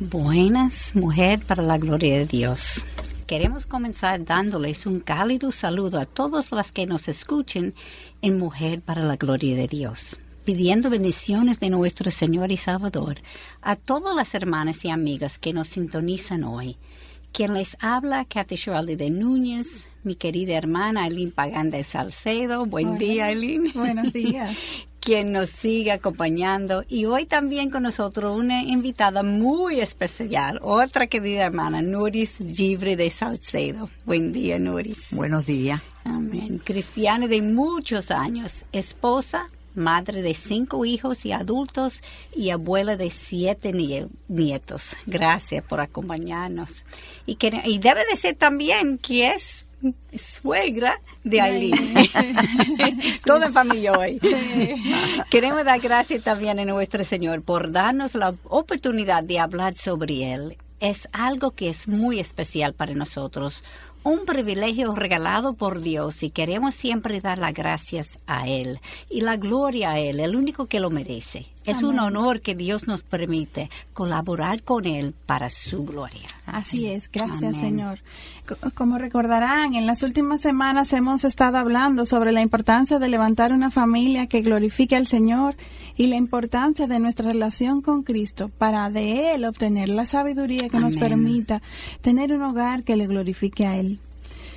Buenas, mujer, para la gloria de Dios. Queremos comenzar dándoles un cálido saludo a todas las que nos escuchen en Mujer para la gloria de Dios, pidiendo bendiciones de nuestro Señor y Salvador a todas las hermanas y amigas que nos sintonizan hoy. Quien les habla, Kathy Schwaldi de Núñez, mi querida hermana Aileen Pagán de Salcedo. Buen día, Aileen. Buenos días. quien nos sigue acompañando. Y hoy también con nosotros una invitada muy especial, otra querida hermana, Nuris Givre de Salcedo. Buen día, Nuris. Buenos días. Amén. Cristiana de muchos años, esposa, madre de cinco hijos y adultos y abuela de siete nietos. Gracias por acompañarnos. Y, que, y debe de ser también que es suegra de Aileen. Toda en familia hoy. Queremos dar gracias también a nuestro Señor por darnos la oportunidad de hablar sobre Él. Es algo que es muy especial para nosotros un privilegio regalado por Dios y queremos siempre dar las gracias a Él y la gloria a Él, el único que lo merece. Es un honor que Dios nos permite colaborar con Él para su gloria. Así es, gracias Señor. Como recordarán, en las últimas semanas hemos estado hablando sobre la importancia de levantar una familia que glorifique al Señor y la importancia de nuestra relación con Cristo para de Él obtener la sabiduría que nos permita tener un hogar que le glorifique a Él.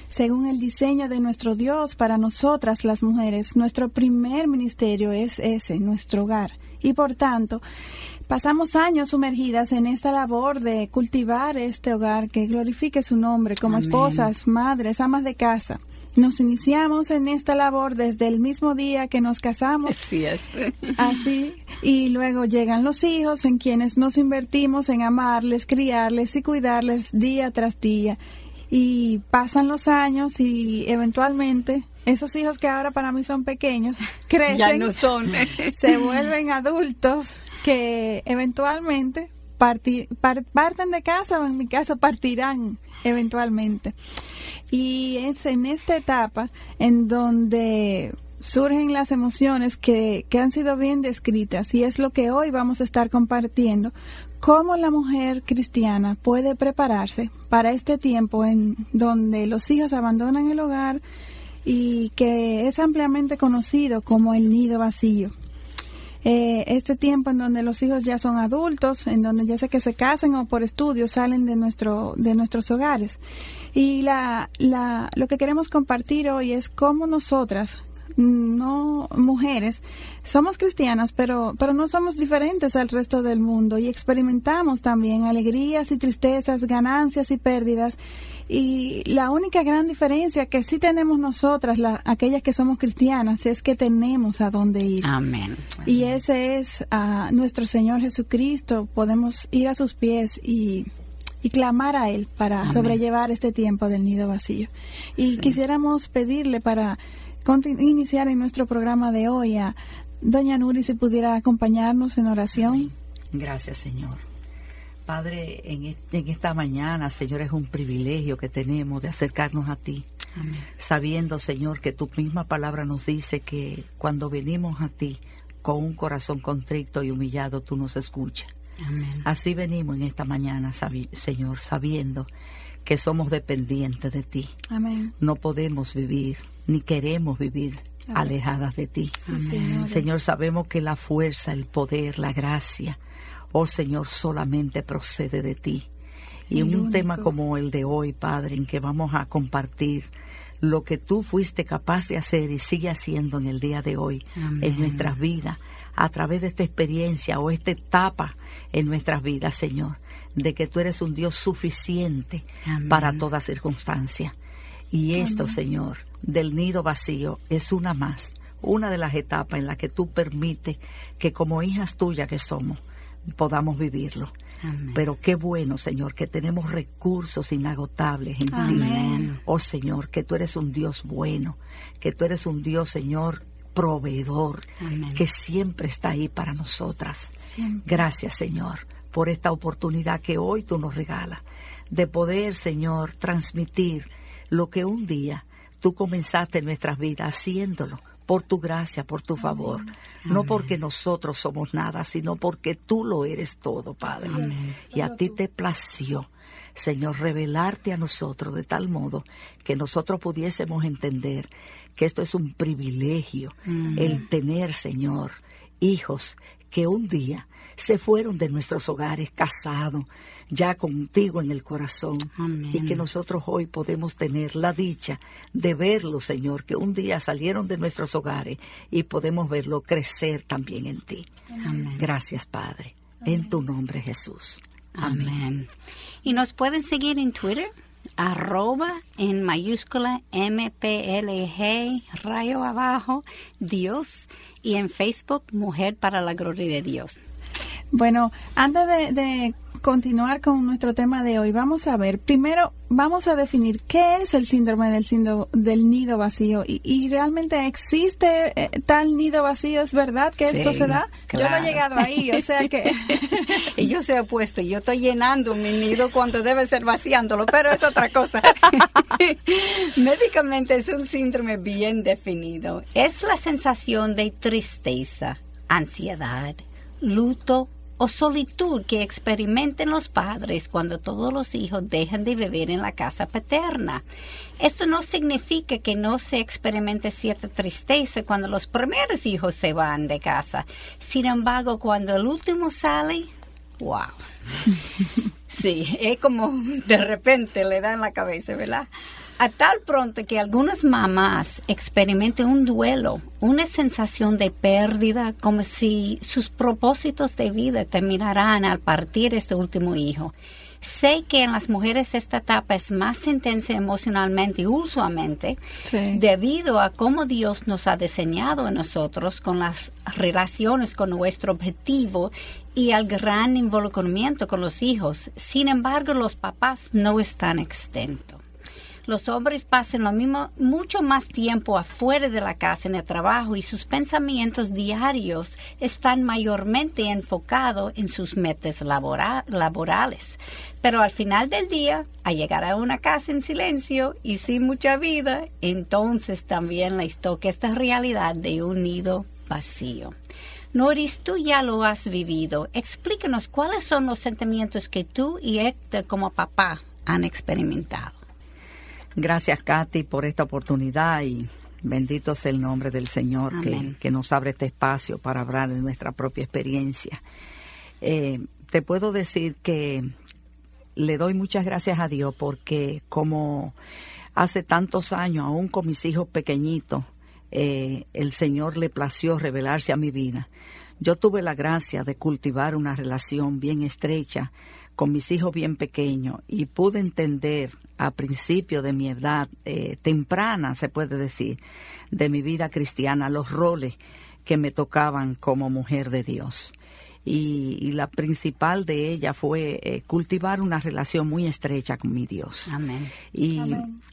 Según el diseño de nuestro Dios para nosotras las mujeres, nuestro primer ministerio es ese, nuestro hogar. Y por tanto, pasamos años sumergidas en esta labor de cultivar este hogar que glorifique su nombre como esposas, madres, amas de casa. Nos iniciamos en esta labor desde el mismo día que nos casamos. Así es. Así. Y luego llegan los hijos en quienes nos invertimos en amarles, criarles y cuidarles día tras día. Y pasan los años y eventualmente esos hijos que ahora para mí son pequeños crecen. Ya no son. se vuelven adultos que eventualmente partir, parten de casa o en mi caso partirán eventualmente. Y es en esta etapa en donde surgen las emociones que, que han sido bien descritas y es lo que hoy vamos a estar compartiendo, cómo la mujer cristiana puede prepararse para este tiempo en donde los hijos abandonan el hogar y que es ampliamente conocido como el nido vacío. Eh, este tiempo en donde los hijos ya son adultos, en donde ya sea que se casen o por estudios salen de nuestro de nuestros hogares. Y la, la, lo que queremos compartir hoy es cómo nosotras no mujeres, somos cristianas, pero, pero no somos diferentes al resto del mundo y experimentamos también alegrías y tristezas, ganancias y pérdidas. Y la única gran diferencia que sí tenemos nosotras, la, aquellas que somos cristianas, es que tenemos a dónde ir. Amén. Y ese es a nuestro Señor Jesucristo. Podemos ir a sus pies y y clamar a Él para sobrellevar este tiempo del nido vacío. Y quisiéramos pedirle para iniciar en nuestro programa de hoy a Doña Nuri si pudiera acompañarnos en oración. Gracias, Señor. Padre, en, esta mañana, Señor, es un privilegio que tenemos de acercarnos a ti, sabiendo, Señor, que tu misma palabra nos dice que cuando venimos a ti con un corazón contrito y humillado, tú nos escuchas. Así venimos en esta mañana, Señor, sabiendo que somos dependientes de ti. No podemos vivir, ni queremos vivir alejadas de ti. Señor, sabemos que la fuerza, el poder, la gracia, oh Señor, solamente procede de ti. Y en un tema como el de hoy, Padre, en que vamos a compartir lo que tú fuiste capaz de hacer y sigue haciendo en el día de hoy en nuestras vidas, a través de esta experiencia o esta etapa en nuestras vidas, Señor, de que tú eres un Dios suficiente para toda circunstancia. Y esto, Señor, del nido vacío es una más, una de las etapas en las que tú permites que como hijas tuyas que somos, podamos vivirlo. Pero qué bueno, Señor, que tenemos recursos inagotables en ti. Oh Señor, que tú eres un Dios bueno, que tú eres un Dios, Señor, proveedor, que siempre está ahí para nosotras. Gracias, Señor, por esta oportunidad que hoy tú nos regalas de poder, Señor, transmitir lo que un día tú comenzaste en nuestras vidas haciéndolo por tu gracia, por tu favor. No porque nosotros somos nada, sino porque tú lo eres todo, Padre. Y a ti te plació. Señor, revelarte a nosotros de tal modo que nosotros pudiésemos entender que esto es un privilegio, el tener, Señor, hijos que un día se fueron de nuestros hogares casados, ya contigo en el corazón, y que nosotros hoy podemos tener la dicha de verlo, Señor, que un día salieron de nuestros hogares y podemos verlo crecer también en ti. Gracias, Padre, en tu nombre, Jesús. Amén. Y nos pueden seguir en Twitter, arroba en mayúscula MPLG, rayo abajo, Dios, y en Facebook, Mujer para la Gloria de Dios. Bueno, antes de, continuar con nuestro tema de hoy, vamos a ver, primero vamos a definir qué es el síndrome del, del nido vacío y, realmente existe eh, tal nido vacío, ¿es verdad que esto se da? Yo no he llegado ahí, o sea que... y yo se he puesto, yo estoy llenando mi nido cuando debe ser vaciándolo, pero es otra cosa. Médicamente es un síndrome bien definido. Es la sensación de tristeza, ansiedad, luto o solitud que experimenten los padres cuando todos los hijos dejan de vivir en la casa paterna. Esto no significa que no se experimente cierta tristeza cuando los primeros hijos se van de casa. Sin embargo, cuando el último sale, wow. Sí, es como de repente le dan la cabeza, ¿verdad? A tal pronto que algunas mamás experimenten un duelo, una sensación de pérdida, como si sus propósitos de vida terminarán al partir este último hijo. Sé que en las mujeres esta etapa es más intensa emocionalmente y usualmente debido a cómo Dios nos ha diseñado a nosotros con las relaciones con nuestro objetivo y al gran involucramiento con los hijos. Sin embargo, los papás no están exentos los hombres pasan lo mismo, mucho más tiempo afuera de la casa en el trabajo y sus pensamientos diarios están mayormente enfocados en sus metas laborales. Pero al final del día, al llegar a una casa en silencio y sin mucha vida, entonces también les toca esta realidad de un nido vacío. Noris, tú ya lo has vivido. Explícanos cuáles son los sentimientos que tú y Héctor como papá han experimentado. Gracias, Katy, por esta oportunidad y bendito sea el nombre del Señor que, nos abre este espacio para hablar de nuestra propia experiencia. Eh, te puedo decir que le doy muchas gracias a Dios porque como hace tantos años, aún con mis hijos pequeñitos, eh, el Señor le plació revelarse a mi vida. Yo tuve la gracia de cultivar una relación bien estrecha con mis hijos bien pequeños y pude entender a principio de mi edad eh, temprana, se puede decir, de mi vida cristiana, los roles que me tocaban como mujer de Dios. Y, la principal de ella fue eh, cultivar una relación muy estrecha con mi Dios. Amén. Y,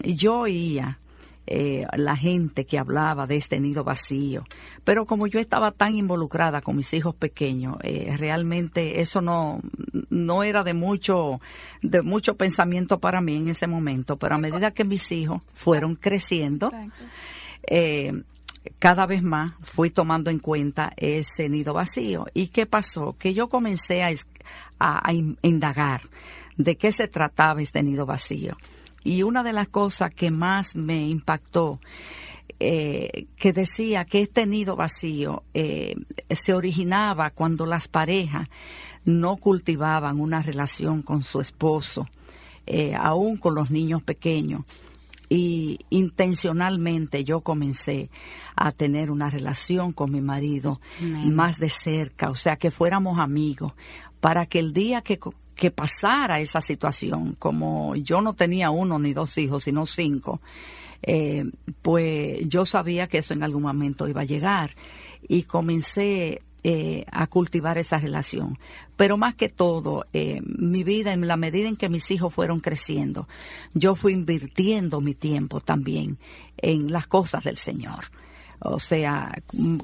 y yo oía eh, la gente que hablaba de este nido vacío. Pero como yo estaba tan involucrada con mis hijos pequeños, eh, realmente eso no, no era de mucho, de mucho pensamiento para mí en ese momento. Pero a medida que mis hijos fueron creciendo, eh, cada vez más fui tomando en cuenta ese nido vacío. ¿Y qué pasó? Que yo comencé a, a indagar de qué se trataba este nido vacío. Y una de las cosas que más me impactó, eh, que decía que este nido vacío eh, se originaba cuando las parejas no cultivaban una relación con su esposo, eh, aún con los niños pequeños. Y intencionalmente yo comencé a tener una relación con mi marido más de cerca, o sea, que fuéramos amigos, para que el día que que pasara esa situación, como yo no tenía uno ni dos hijos, sino cinco, eh, pues yo sabía que eso en algún momento iba a llegar y comencé eh, a cultivar esa relación. Pero más que todo, eh, mi vida, en la medida en que mis hijos fueron creciendo, yo fui invirtiendo mi tiempo también en las cosas del Señor. O sea,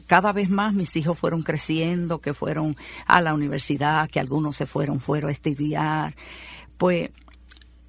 cada vez más mis hijos fueron creciendo, que fueron a la universidad, que algunos se fueron, fueron a estudiar. Pues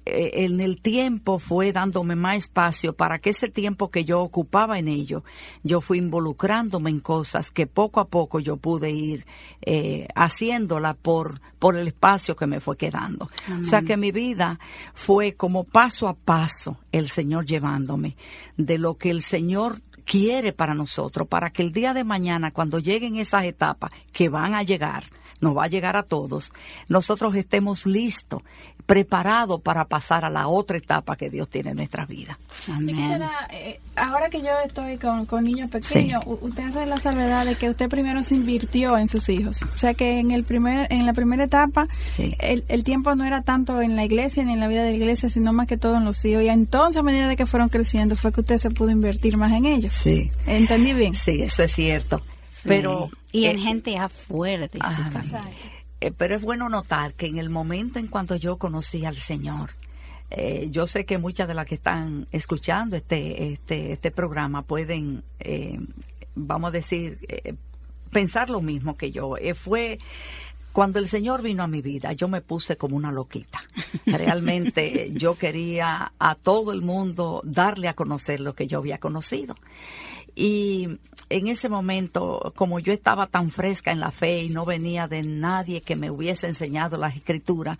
eh, en el tiempo fue dándome más espacio para que ese tiempo que yo ocupaba en ello, yo fui involucrándome en cosas que poco a poco yo pude ir eh, haciéndola por, por el espacio que me fue quedando. O sea que mi vida fue como paso a paso el Señor llevándome de lo que el Señor quiere para nosotros, para que el día de mañana, cuando lleguen esas etapas que van a llegar, nos va a llegar a todos, nosotros estemos listos, preparados para pasar a la otra etapa que Dios tiene en nuestra vida. Eh, ahora que yo estoy con, niños pequeños, usted hace la salvedad de que usted primero se invirtió en sus hijos. O sea que en el primer en la primera etapa el, el, tiempo no era tanto en la iglesia ni en la vida de la iglesia, sino más que todo en los hijos. Y entonces a medida de que fueron creciendo fue que usted se pudo invertir más en ellos. Sí. ¿Entendí bien? Sí, eso es cierto. Pero y en eh, gente afuera de su eh, pero es bueno notar que en el momento en cuanto yo conocí al Señor, eh, yo sé que muchas de las que están escuchando este este este programa pueden, vamos a decir, pensar lo mismo que yo. fue cuando el Señor vino a mi vida, yo me puse como una loquita. Realmente yo quería a todo el mundo darle a conocer lo que yo había conocido. Y en ese momento, como yo estaba tan fresca en la fe y no venía de nadie que me hubiese enseñado las escrituras,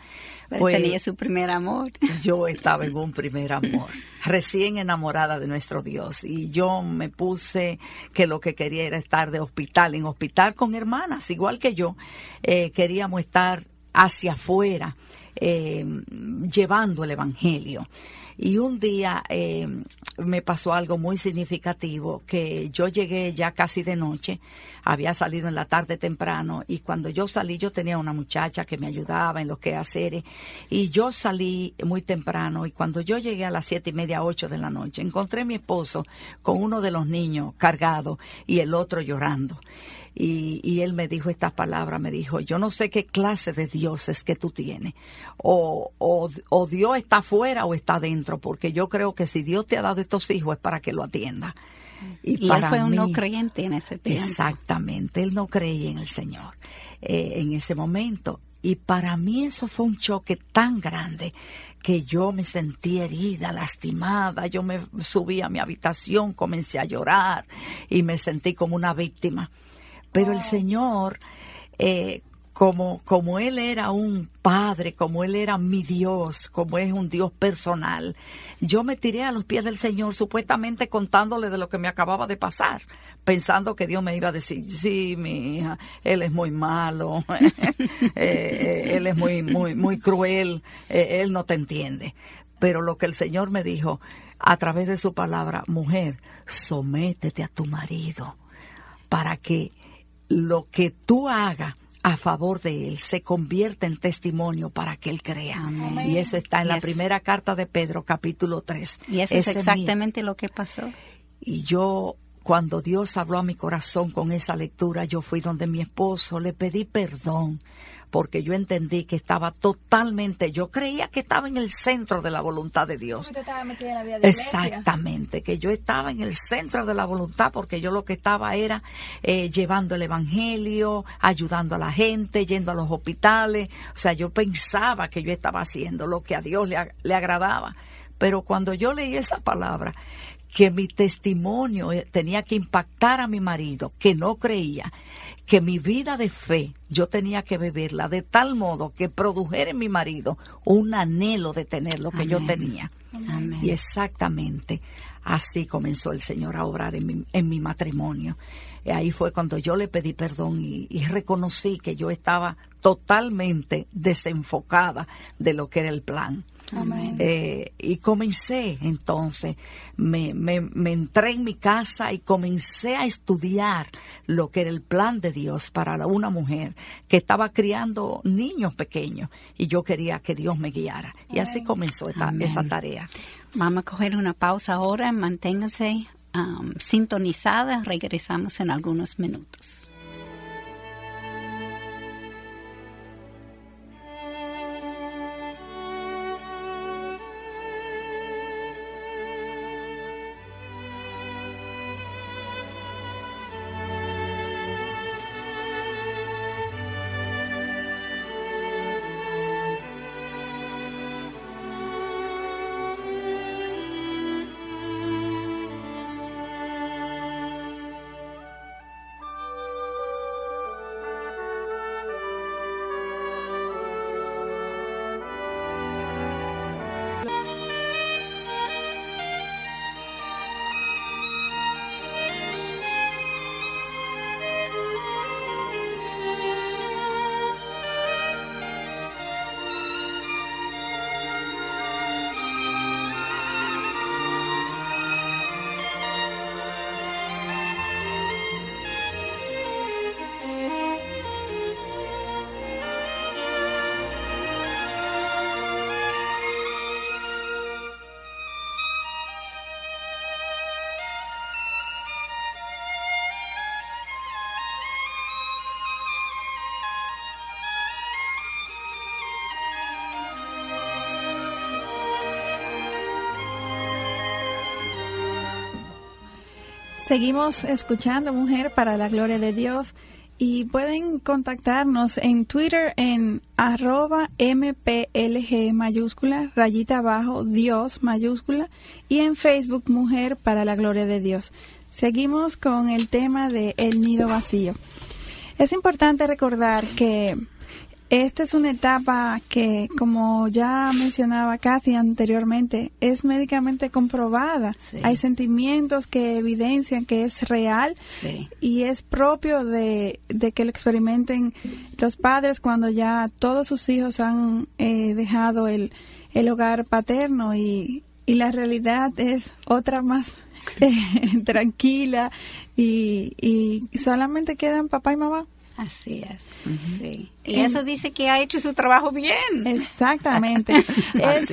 pues tenía su primer amor. Yo estaba en un primer amor, recién enamorada de nuestro Dios. Y yo me puse que lo que quería era estar de hospital en hospital con hermanas, igual que yo. Eh, queríamos estar hacia afuera, eh, llevando el Evangelio. Y un día eh, me pasó algo muy significativo, que yo llegué ya casi de noche, había salido en la tarde temprano, y cuando yo salí yo tenía una muchacha que me ayudaba en lo que hacer, y yo salí muy temprano, y cuando yo llegué a las siete y media, ocho de la noche, encontré a mi esposo con uno de los niños cargado y el otro llorando. Y, y, él me dijo estas palabras, me dijo, yo no sé qué clase de Dios es que tú tienes, o, o, o Dios está afuera o está dentro, porque yo creo que si Dios te ha dado estos hijos es para que lo atienda. Y, él fue un no creyente en ese tiempo. Exactamente, él no creía en el Señor eh, en ese momento. Y para mí eso fue un choque tan grande que yo me sentí herida, lastimada, yo me subí a mi habitación, comencé a llorar y me sentí como una víctima. Pero el Señor, eh, como, como Él era un padre, como Él era mi Dios, como es un Dios personal, yo me tiré a los pies del Señor supuestamente contándole de lo que me acababa de pasar, pensando que Dios me iba a decir, sí, mi hija, Él es muy malo, eh, eh, Él es muy, muy, muy cruel, Él no te entiende. Pero lo que el Señor me dijo a través de su palabra, mujer, sométete a tu marido para que lo que tú hagas a favor de él se convierte en testimonio para que él crea. Y eso está en la primera carta de Pedro, capítulo 3. Y eso es exactamente lo que pasó. Y yo, cuando Dios habló a mi corazón con esa lectura, yo fui donde mi esposo, le pedí perdón porque yo entendí que estaba totalmente, yo creía que estaba en el centro de la voluntad de Dios. Exactamente, que yo estaba en el centro de la voluntad porque yo lo que estaba era eh, llevando el Evangelio, ayudando a la gente, yendo a los hospitales, o sea, yo pensaba que yo estaba haciendo lo que a Dios le, le agradaba. Pero cuando yo leí esa palabra, que mi testimonio eh, tenía que impactar a mi marido, que no creía, que mi vida de fe yo tenía que beberla de tal modo que produjera en mi marido un anhelo de tener lo que yo tenía. Y exactamente así comenzó el Señor a obrar en mi, en mi matrimonio. Y ahí fue cuando yo le pedí perdón y, y reconocí que yo estaba totalmente desenfocada de lo que era el plan. Eh, y comencé entonces, me, me, me, entré en mi casa y comencé a estudiar lo que era el plan de Dios para una mujer que estaba criando niños pequeños y yo quería que Dios me guiara. Y así comenzó esta, esa tarea. Vamos a coger una pausa ahora, manténganse um, sintonizadas, regresamos en algunos minutos. Seguimos escuchando Mujer para la Gloria de Dios y pueden contactarnos en Twitter en arroba mplg mayúscula, rayita abajo, Dios mayúscula y en Facebook Mujer para la Gloria de Dios. Seguimos con el tema de el nido vacío. Es importante recordar que esta es una etapa que, como ya mencionaba Kathy anteriormente, es médicamente comprobada. Hay sentimientos que evidencian que es real y es propio de, que lo experimenten los padres cuando ya todos sus hijos han eh, dejado el, el hogar paterno y, y la realidad es otra más eh, tranquila y, y solamente quedan papá y mamá. Así es, sí. Y eso dice que ha hecho su trabajo bien. Exactamente. es,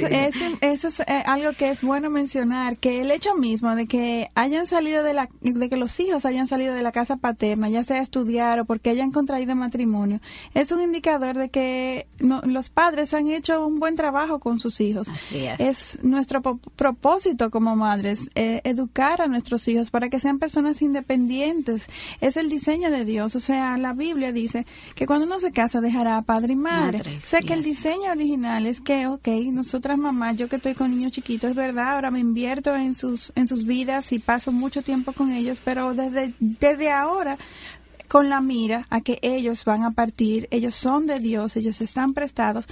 eso es eh, algo que es bueno mencionar, que el hecho mismo de que hayan salido de la, de que los hijos hayan salido de la casa paterna, ya sea a estudiar o porque hayan contraído matrimonio, es un indicador de que los padres han hecho un buen trabajo con sus hijos. Así es. es nuestro propósito como madres, eh, educar a nuestros hijos para que sean personas independientes. Es el diseño de Dios. O sea, la Biblia dice que cuando uno se casa, dejará a padre y madre. o sea que el diseño original es que, ok, nosotras mamás, yo que estoy con niños chiquitos, es verdad, ahora me invierto en sus, en sus vidas y paso mucho tiempo con ellos, pero desde, desde ahora con la mira a que ellos van a partir, ellos son de Dios, ellos están prestados.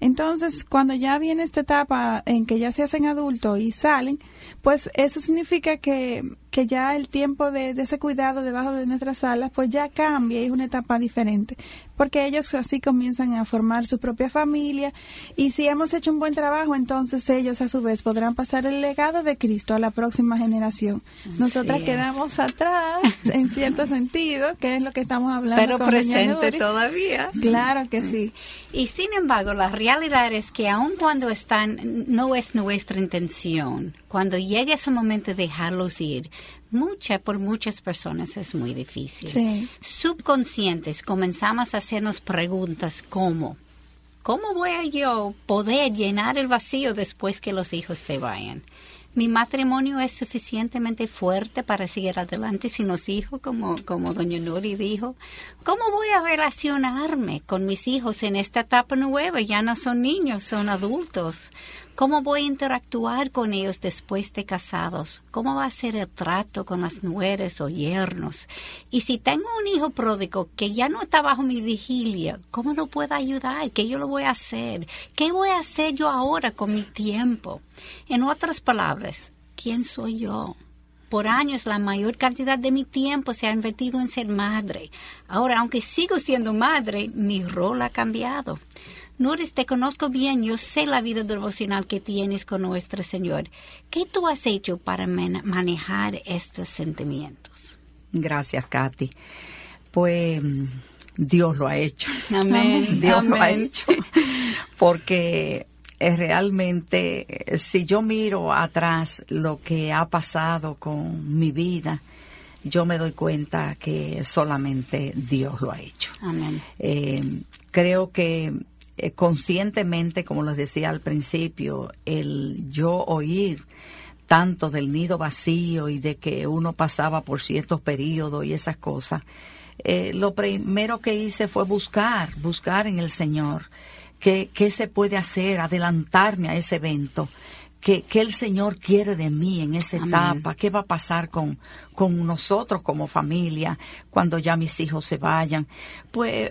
Entonces, cuando ya viene esta etapa en que ya se hacen adultos y salen, pues eso significa que que ya el tiempo de, ese cuidado debajo de nuestras alas pues ya cambia y es una etapa diferente. Porque ellos así comienzan a formar su propia familia y si hemos hecho un buen trabajo entonces ellos a su vez podrán pasar el legado de Cristo a la próxima generación. Nosotras quedamos atrás en cierto sentido que es lo que estamos hablando pero presente todavía. Claro que sí. Y sin embargo la realidad es que aun cuando están no es nuestra intención cuando llegue ese momento de dejarlos ir mucha, por muchas personas es muy difícil. Subconscientes comenzamos a hacernos preguntas como, ¿cómo voy a yo poder llenar el vacío después que los hijos se vayan? Mi matrimonio es suficientemente fuerte para seguir adelante sin los hijos, como, como doña Nuri dijo. ¿Cómo voy a relacionarme con mis hijos en esta etapa nueva? Ya no son niños, son adultos. ¿Cómo voy a interactuar con ellos después de casados? ¿Cómo va a ser el trato con las nueras o yernos? Y si tengo un hijo pródigo que ya no está bajo mi vigilia, ¿cómo lo puedo ayudar? ¿Qué yo lo voy a hacer? ¿Qué voy a hacer yo ahora con mi tiempo? En otras palabras, ¿quién soy yo? Por años la mayor cantidad de mi tiempo se ha invertido en ser madre. Ahora, aunque sigo siendo madre, mi rol ha cambiado. Nuris, te conozco bien, yo sé la vida devocional que tienes con nuestro Señor. ¿Qué tú has hecho para manejar estos sentimientos? Gracias, Katy. Pues Dios lo ha hecho. Amén. Dios lo ha hecho. Porque realmente, si yo miro atrás lo que ha pasado con mi vida, yo me doy cuenta que solamente Dios lo ha hecho. Amén. Eh, creo que eh, conscientemente, como les decía al principio, el yo oír tanto del nido vacío y de que uno pasaba por ciertos periodos y esas cosas, eh, lo primero que hice fue buscar, buscar en el Señor qué, qué se puede hacer, adelantarme a ese evento. ¿Qué, el Señor quiere de mí en esa etapa? ¿Qué va a pasar con, con nosotros como familia cuando ya mis hijos se vayan? Pues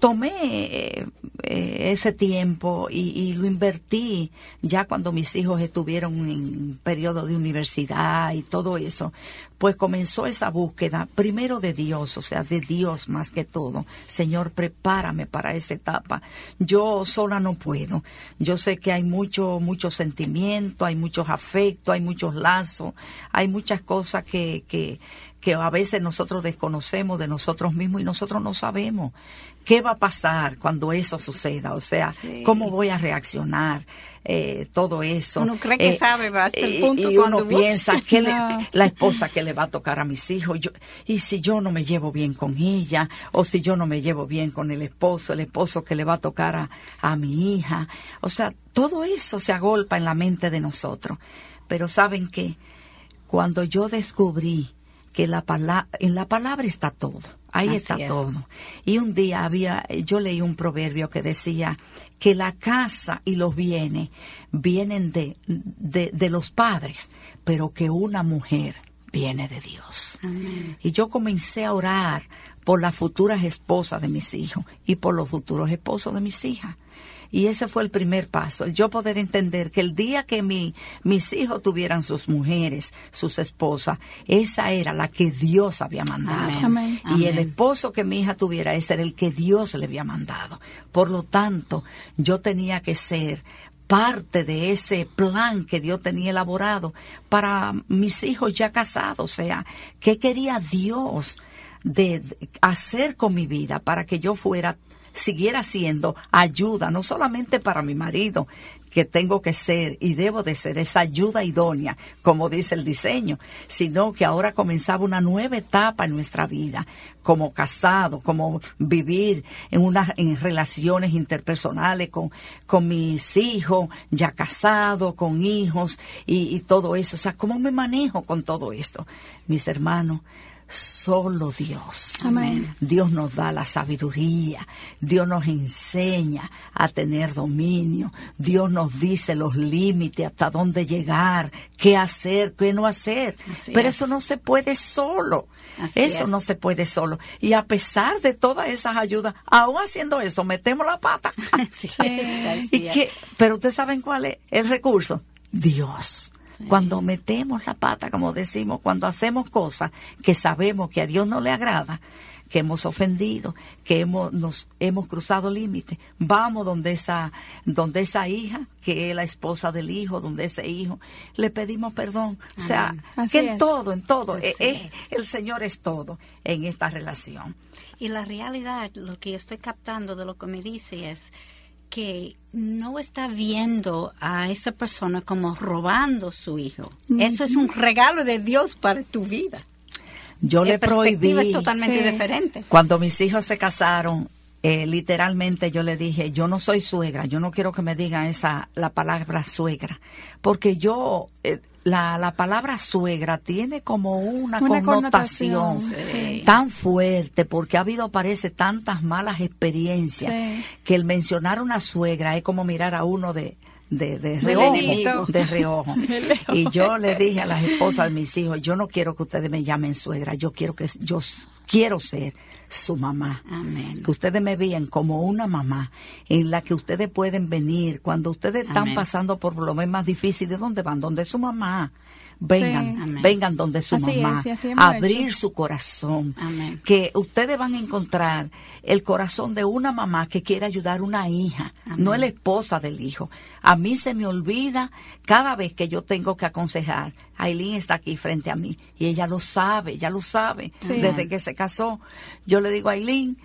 tomé eh, ese tiempo y, lo invertí ya cuando mis hijos estuvieron en periodo de universidad y todo eso, pues comenzó esa búsqueda primero de Dios, o sea, de Dios más que todo. Señor, prepárame para esa etapa. Yo sola no puedo. Yo sé que hay mucho, mucho sentimiento, hay muchos afectos, hay muchos lazos, hay muchas cosas que, que, que a veces nosotros desconocemos de nosotros mismos y nosotros no sabemos qué va a pasar cuando eso suceda, o sea, cómo voy a reaccionar, eh, todo eso. Uno cree que eh, sabe, va hasta el punto y, cuando uno piensa que la esposa que le va a tocar a mis hijos, yo, y si yo no me llevo bien con ella, o si yo no me llevo bien con el esposo, el esposo que le va a tocar a, a mi hija, o sea, todo eso se agolpa en la mente de nosotros. Pero saben que cuando yo descubrí que la palabra, en la palabra está todo. Ahí Así está es. todo. Y un día había, yo leí un proverbio que decía que la casa y los bienes vienen de, de, de los padres, pero que una mujer viene de Dios. Y yo comencé a orar por las futuras esposas de mis hijos y por los futuros esposos de mis hijas. Y ese fue el primer paso, el yo poder entender que el día que mi, mis hijos tuvieran sus mujeres, sus esposas, esa era la que Dios había mandado. Amén. Y el esposo que mi hija tuviera, ese era el que Dios le había mandado. Por lo tanto, yo tenía que ser parte de ese plan que Dios tenía elaborado para mis hijos ya casados. O sea, ¿qué quería Dios de hacer con mi vida para que yo fuera siguiera siendo ayuda, no solamente para mi marido, que tengo que ser y debo de ser esa ayuda idónea, como dice el diseño, sino que ahora comenzaba una nueva etapa en nuestra vida, como casado, como vivir en unas en relaciones interpersonales con, con mis hijos, ya casado, con hijos y, y todo eso. O sea, ¿cómo me manejo con todo esto? Mis hermanos, solo Dios. Amén. Dios nos da la sabiduría, Dios nos enseña a tener dominio, Dios nos dice los límites, hasta dónde llegar, qué hacer, qué no hacer. Así Pero es. eso no se puede solo, Así eso es. no se puede solo. Y a pesar de todas esas ayudas, aún haciendo eso, metemos la pata. Pero ustedes saben cuál es el recurso. Dios. Cuando metemos la pata, como decimos, cuando hacemos cosas que sabemos que a Dios no le agrada, que hemos ofendido, que hemos, nos hemos cruzado límites, vamos donde esa, donde esa hija, que es la esposa del hijo, donde ese hijo, le pedimos perdón. O sea, que en es. todo, en todo, eh, eh, es. el Señor es todo en esta relación. Y la realidad, lo que yo estoy captando de lo que me dice es que no está viendo a esa persona como robando su hijo. Eso es un regalo de Dios para tu vida. Yo La le prohibí. perspectiva es totalmente Sí. diferente. Cuando mis hijos se casaron, eh, literalmente yo le dije, yo no soy suegra, yo no quiero que me digan esa la palabra suegra, porque yo eh, la, la palabra suegra tiene como una, Una connotación, connotación, sí. tan fuerte, porque ha habido parece tantas malas experiencias Sí. que el mencionar una suegra es como mirar a uno de de, de reojo, de reojo. Y yo le dije a las esposas de mis hijos, yo no quiero que ustedes me llamen suegra, yo quiero que yo quiero ser su mamá. Amén. Que ustedes me vean como una mamá en la que ustedes pueden venir cuando ustedes están Amén. pasando por problemas más difíciles. ¿De dónde van? Donde su mamá. Vengan, Sí. Vengan donde su Así mamá. es, abrir hecho. su corazón. Amén. Que ustedes van a encontrar el corazón de una mamá que quiere ayudar a una hija, no es la esposa del hijo. A mí se me olvida cada vez que yo tengo que aconsejar. Aileen está aquí frente a mí y ella lo sabe, ella lo sabe. Sí. Desde que se casó, yo le digo, Aileen,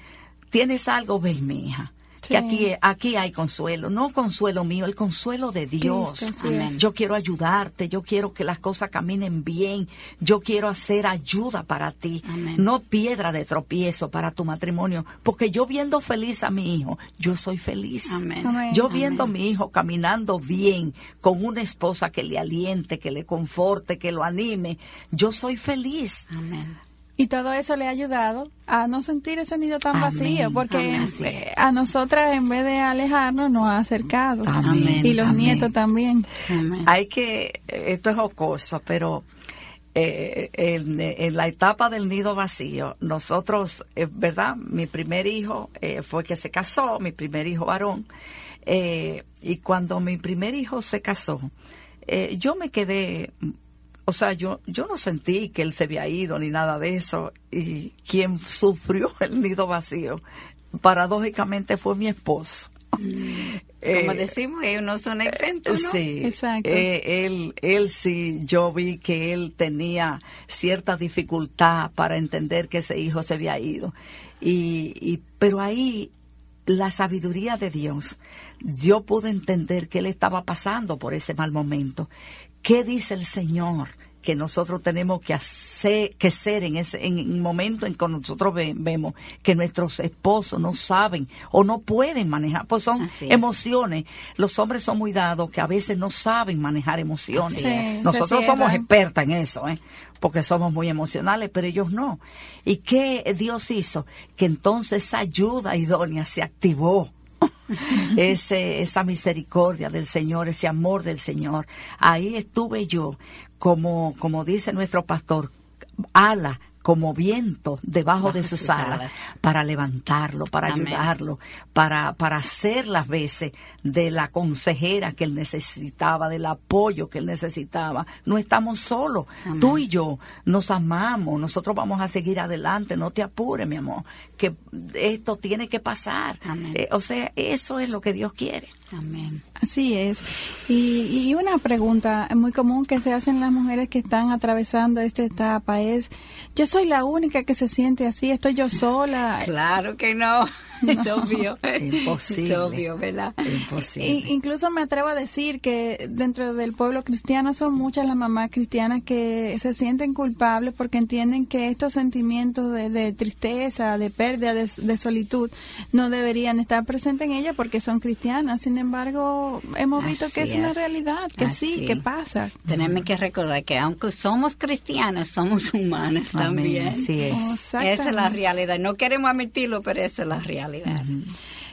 ¿tienes algo? Ven, mi hija. Sí. Que aquí, aquí hay consuelo, no consuelo mío, el consuelo de Dios. Amén. Yo quiero ayudarte, yo quiero que las cosas caminen bien, yo quiero hacer ayuda para ti, Amén. no piedra de tropiezo para tu matrimonio, porque yo viendo feliz a mi hijo, yo soy feliz. Amén. Amén. Yo viendo a mi hijo caminando bien, con una esposa que le aliente, que le conforte, que lo anime, yo soy feliz. Y todo eso le ha ayudado a no sentir ese nido tan Amén, vacío, porque amén, eh, a nosotras en vez de alejarnos nos ha acercado. Amén, Y los amén. nietos también. Amén. Hay que, esto es jocoso, pero eh, en, en la etapa del nido vacío, nosotros, eh, ¿verdad? Mi primer hijo eh, fue que se casó, mi primer hijo varón, eh, y cuando mi primer hijo se casó, eh, yo me quedé, o sea, yo, yo no sentí que él se había ido ni nada de eso, y quien sufrió el nido vacío, paradójicamente fue mi esposo. Como Eh, decimos, ellos no son exentos, ¿no? Sí, Exacto. Eh, él, él sí, yo vi que él tenía cierta dificultad para entender que ese hijo se había ido. Y, y, pero ahí la sabiduría de Dios, yo pude entender que él estaba pasando por ese mal momento. ¿Qué dice el Señor? que nosotros tenemos que hacer, que ser en ese en el momento en que nosotros vemos que nuestros esposos no saben o no pueden manejar, pues son emociones. Los hombres son muy dados que a veces no saben manejar emociones. nosotros somos expertas en eso, ¿eh? porque somos muy emocionales, pero ellos no. ¿Y qué Dios hizo? Que entonces esa ayuda idónea se activó ese, esa misericordia del Señor, ese amor del Señor. Ahí estuve yo, como, como dice nuestro pastor, ala como viento debajo de sus, alas, para levantarlo, para ayudarlo, para, para hacer las veces de la consejera que él necesitaba, del apoyo que él necesitaba. No estamos solos. Tú y yo nos amamos, nosotros vamos a seguir adelante, no te apures, mi amor, que esto tiene que pasar. Eh, o sea, eso es lo que Dios quiere. Amén. Así es. Y, una pregunta muy común que se hacen las mujeres que están atravesando esta etapa es, yo soy la única que se siente así, estoy yo sola. Claro que no, es obvio. Imposible. Es obvio, ¿verdad? Imposible. incluso me atrevo a decir que dentro del pueblo cristiano son muchas las mamás cristianas que se sienten culpables porque entienden que estos sentimientos de, tristeza, de pérdida, de, de, solitud, no deberían estar presentes en ellas porque son cristianas. Sin embargo, hemos visto que es, una realidad, que sí, que pasa. Tenemos que recordar que aunque somos cristianos, somos humanos también. Esa es la realidad. No queremos admitirlo, pero esa es la realidad.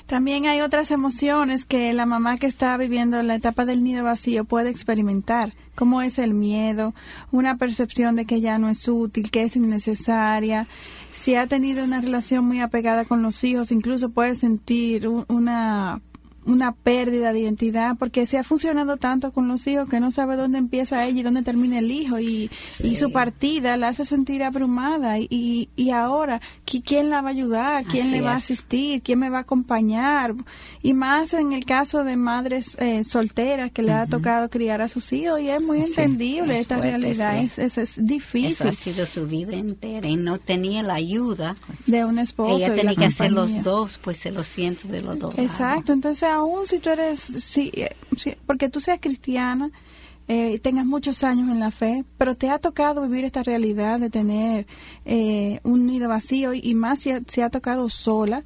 También hay otras emociones que la mamá que está viviendo la etapa del nido vacío puede experimentar, como es el miedo, una percepción de que ya no es útil, que es innecesaria. Si ha tenido una relación muy apegada con los hijos, incluso puede sentir una una pérdida de identidad porque se ha funcionado tanto con los hijos que no sabe dónde empieza ella y dónde termina el hijo y, y su partida la hace sentir abrumada y, y ahora quién la va a ayudar quién le va a asistir quién me va a acompañar y más en el caso de madres eh, solteras que le ha tocado criar a sus hijos y es muy entendible esta realidad es, es, difícil. Eso ha sido su vida entera y no tenía la ayuda de un esposo ella tenía que hacer los dos pues se lo siento de los dos exacto entonces aún si tú eres, si, eh, porque tú seas cristiana, eh, tengas muchos años en la fe, pero te ha tocado vivir esta realidad de tener eh, un nido vacío y más si, ha, ha tocado sola,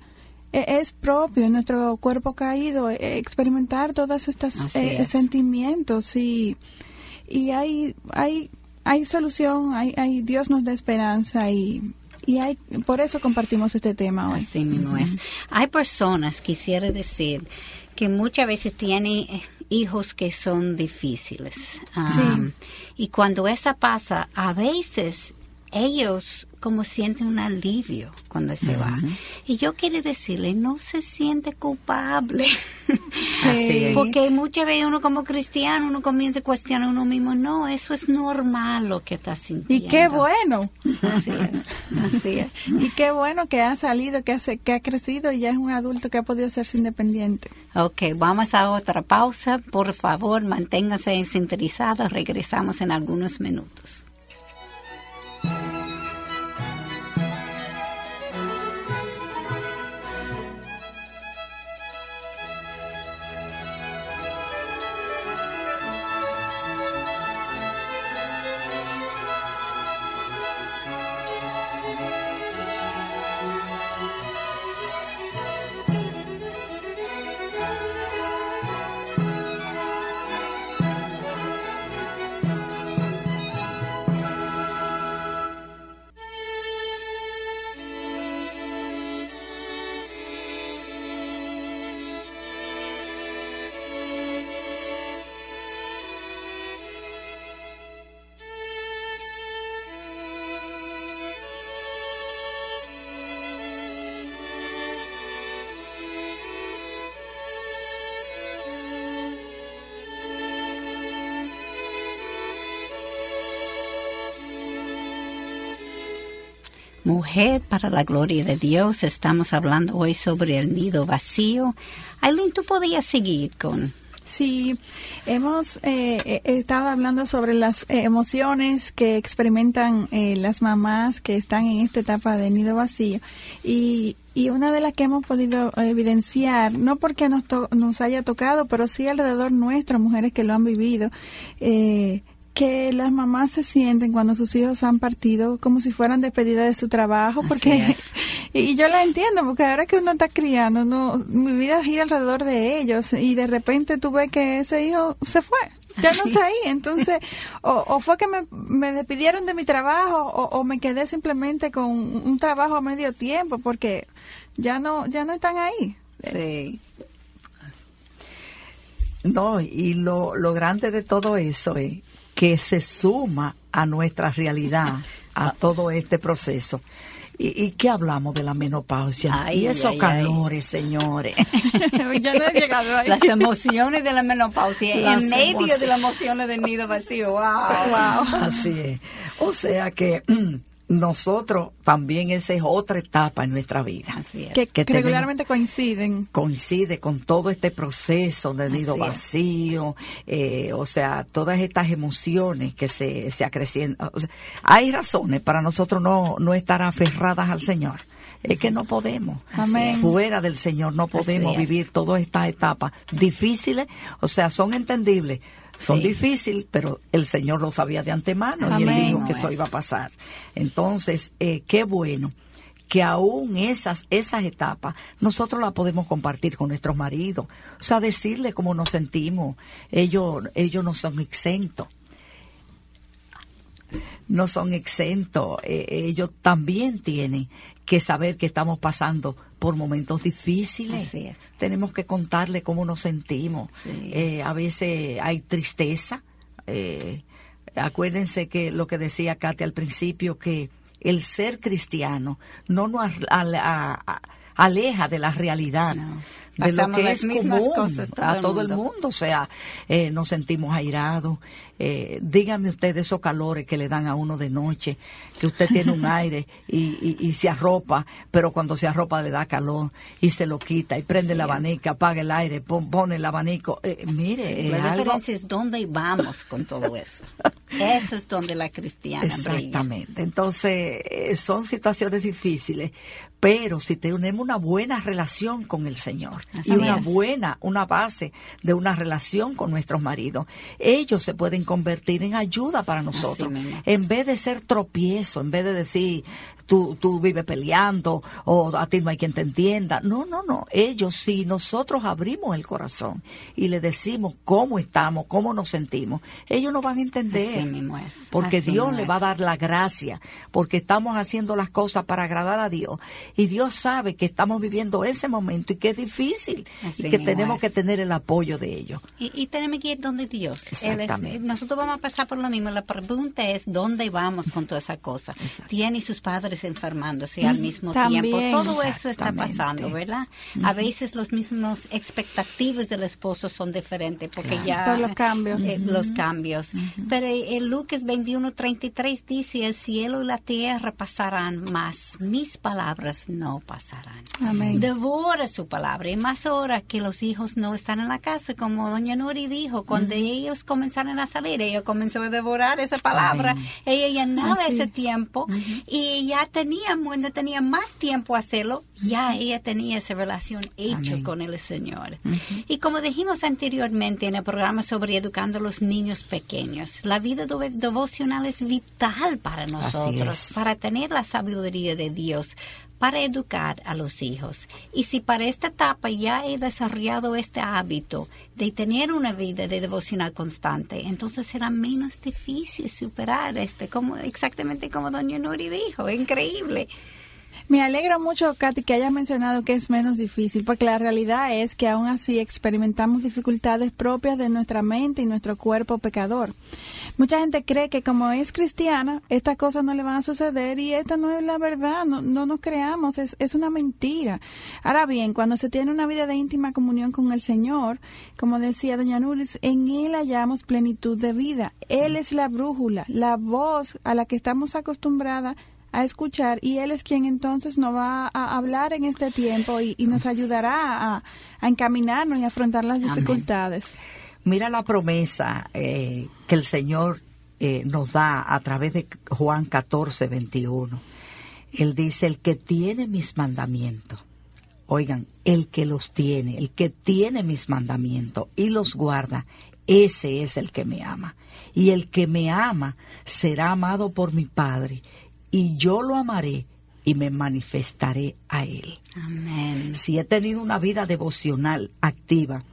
e, es propio en nuestro cuerpo caído experimentar todos estos sentimientos y, y hay, hay, hay solución, hay, hay, Dios nos da esperanza y y hay, por eso compartimos este tema hoy. Así mismo es. Hay personas, quisiera decir, que muchas veces tiene eh, hijos que son difíciles. Y cuando esa pasa, a veces ellos como sienten un alivio cuando se va. Y yo quiero decirle, no se siente culpable. Sí. Porque muchas veces uno como cristiano, uno comienza a cuestionar a uno mismo, no, eso es normal lo que está sintiendo. Y qué bueno. Así es, así es. Y qué bueno que ha salido, que, hace, que ha crecido y ya es un adulto que ha podido hacerse independiente. Ok, vamos a otra pausa. Por favor, manténganse sintonizados. Regresamos en algunos minutos. Bye. Mujer para la gloria de Dios. Estamos hablando hoy sobre el nido vacío. Aileen, tú podías seguir con Sí, hemos eh, eh, estado hablando sobre las eh, emociones que experimentan las mamás que están en esta etapa de nido vacío y, y una de las que hemos podido evidenciar, no porque nos, nos haya tocado, pero sí alrededor nuestro, mujeres que lo han vivido, que las mamás se sienten cuando sus hijos han partido como si fueran despedidas de su trabajo, porque y yo la entiendo, porque ahora que uno está criando, no, mi vida gira alrededor de ellos y de repente tú ves que ese hijo se fue, ya no está ahí, entonces o, fue que me, despidieron de mi trabajo o, me quedé simplemente con un trabajo a medio tiempo porque ya no ya no están ahí. Sí. No, y lo, lo grande de todo eso es que se suma a nuestra realidad, a todo este proceso. ¿Y, qué hablamos de la menopausia? y esos calores, señores. ya no he llegado ahí. Las emociones de la menopausia, en medio de las emociones del nido vacío. Wow, wow. Así es. O sea que nosotros también esa es otra etapa en nuestra vida. Que, regularmente coinciden. Coincide con todo este proceso de nido vacío, eh, o sea, todas estas emociones que se, se acrecientan. hay razones para nosotros no, no estar aferradas al Señor. Es que no podemos. Fuera del Señor no podemos vivir todas estas etapas difíciles, o sea, son entendibles son difíciles, pero el Señor lo sabía de antemano y él dijo que eso iba a pasar. Entonces, eh, qué bueno que aún esas, esas etapas nosotros las podemos compartir con nuestros maridos. O sea, decirle cómo nos sentimos. Ellos, ellos no son exentos. No son exentos. Eh, ellos también tienen que saber que estamos pasando por momentos difíciles. Tenemos que contarle cómo nos sentimos. Eh, a veces hay tristeza. Eh, acuérdense que lo que decía Katy al principio, que el ser cristiano no nos aleja de la realidad de lo que es común cosas a todo el mundo. O sea, eh, nos sentimos airados. Eh, dígame usted esos calores que le dan a uno de noche, que usted tiene un aire y, y, se arropa, pero cuando se arropa le da calor y se lo quita y prende el abanico, apaga el aire, pone el abanico. Eh, mire, la diferencia es dónde vamos con todo eso. Eso es donde la cristiana Exactamente. Entonces, eh, son situaciones difíciles, pero si tenemos una buena relación con el Señor y una buena, una base de una relación con nuestros maridos, ellos se pueden convertir en ayuda para nosotros. En vez de ser tropiezo, en vez de decir, tú, tú vives peleando o a ti no hay quien te entienda. No, no, no. Ellos, si nosotros abrimos el corazón y le decimos cómo estamos, cómo nos sentimos, ellos nos van a entender. Porque Dios le va a dar la gracia, porque estamos haciendo las cosas para agradar a Dios. Y Dios sabe que estamos viviendo ese momento y que es difícil y que tenemos que tener el apoyo de ellos. Y, tenemos que ir donde Dios. nosotros vamos a pasar por lo mismo. La pregunta es, ¿dónde vamos con toda esa cosa? Tiene sus padres enfermándose al mismo tiempo. Todo eso está pasando, ¿verdad? A veces los mismos expectativas del esposo son diferentes porque ya... los cambios. Eh, los cambios. Pero en Lucas 21:33 dice, el cielo y la tierra pasarán, mas mis palabras no pasarán. Amén. Devora su palabra. Y más ahora que los hijos no están en la casa, como doña Nuri dijo, cuando ellos comenzaron a salir, ella comenzó a devorar esa palabra. Ella llenaba ese tiempo y ya tenía, cuando tenía más tiempo a hacerlo, ya ella tenía esa relación hecha con el Señor. Y como dijimos anteriormente en el programa sobre educando a los niños pequeños, la vida devocional es vital para nosotros, para tener la sabiduría de Dios, para educar a los hijos. Y si para esta etapa ya he desarrollado este hábito de tener una vida de devocional constante, entonces será menos difícil superar este, como exactamente como doña Nuri dijo, increíble. Me alegra mucho, Katy, que hayas mencionado que es menos difícil, porque la realidad es que aún así experimentamos dificultades propias de nuestra mente y nuestro cuerpo pecador. Mucha gente cree que como es cristiana, estas cosas no le van a suceder y esta no es la verdad, no, no nos creamos, es, es una mentira. Ahora bien, cuando se tiene una vida de íntima comunión con el Señor, como decía doña Nuris, en Él hallamos plenitud de vida. Él es la brújula, la voz a la que estamos acostumbradas a escuchar y Él es quien entonces nos va a hablar en este tiempo y, nos ayudará a, encaminarnos y afrontar las dificultades. Mira la promesa eh, que el Señor eh, nos da a través de Juan 14, 21. Él dice, el que tiene mis mandamientos, oigan, el que los tiene, el que tiene mis mandamientos y los guarda, ese es el que me ama. Y el que me ama será amado por mi Padre, y yo lo amaré y me manifestaré a él. Amén. Si he tenido una vida devocional activa,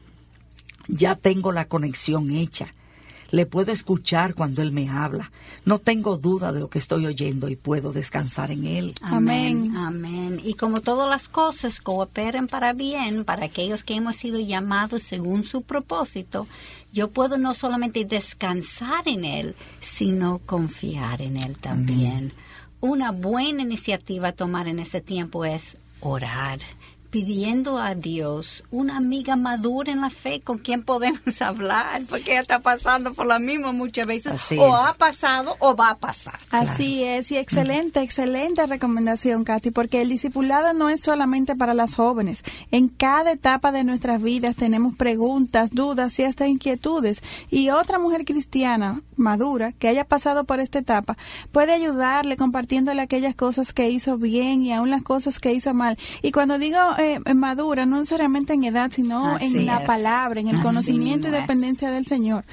ya tengo la conexión hecha. Le puedo escuchar cuando Él me habla. No tengo duda de lo que estoy oyendo y puedo descansar en Él. Amén. Amén. Y como todas las cosas cooperen para bien, para aquellos que hemos sido llamados según su propósito, yo puedo no solamente descansar en Él, sino confiar en Él también. Una buena iniciativa a tomar en ese tiempo es orar pidiendo a Dios una amiga madura en la fe con quien podemos hablar, porque ella está pasando por la misma muchas veces, Así o es. ha pasado o va a pasar. Así es, y excelente, excelente recomendación, Katy, porque el discipulado no es solamente para las jóvenes. En cada etapa de nuestras vidas tenemos preguntas, dudas y hasta inquietudes. Y otra mujer cristiana madura que haya pasado por esta etapa puede ayudarle compartiéndole aquellas cosas que hizo bien y aún las cosas que hizo mal. Y cuando digo eh, madura, no necesariamente en edad, sino Así en la es. palabra, en el Así conocimiento y es. dependencia del Señor.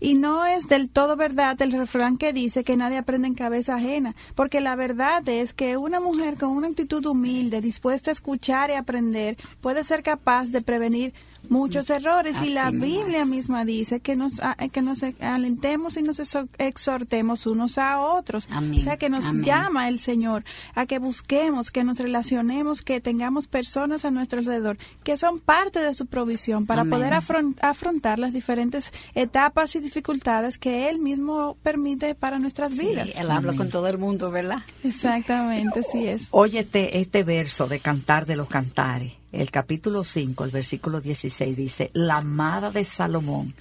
Y no es del todo verdad el refrán que dice que nadie aprende en cabeza ajena, porque la verdad es que una mujer con una actitud humilde, dispuesta a escuchar y aprender, puede ser capaz de prevenir muchos errores y la Biblia es. misma dice que nos a- que nos alentemos y nos exhortemos unos a otros Amén. o sea que nos Amén. llama el Señor a que busquemos que nos relacionemos que tengamos personas a nuestro alrededor que son parte de su provisión para Amén. poder afron- afrontar las diferentes etapas y dificultades que Él mismo permite para nuestras Sí, vidas él habla Amén. con todo el mundo, ¿verdad? exactamente así es Óyete este verso de Cantar de los Cantares. El capítulo 5, el versículo 16 dice, la amada de Salomón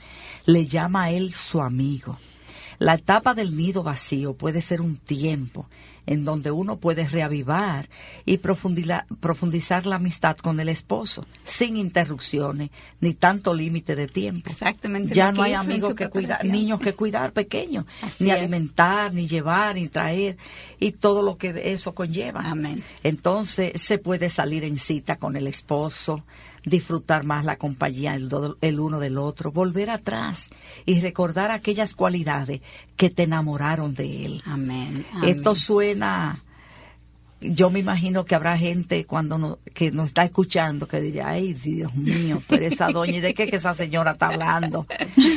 le llama a él su amigo. La etapa del nido vacío puede ser un tiempo en donde uno puede reavivar y profundizar la amistad con el esposo, sin interrupciones ni tanto límite de tiempo. Exactamente Ya no hay amigos que cuidar, niños que cuidar pequeños, Así ni es. alimentar, ni llevar, ni traer, y todo lo que eso conlleva. Amén. Entonces se puede salir en cita con el esposo, disfrutar más la compañía el, do- el uno del otro, volver atrás y recordar aquellas cualidades que te enamoraron de él. Amén. amén. Esto suena, yo me imagino que habrá gente cuando no, que nos está escuchando que diría, ay Dios mío, pero esa doña, ¿y de qué que esa señora está hablando?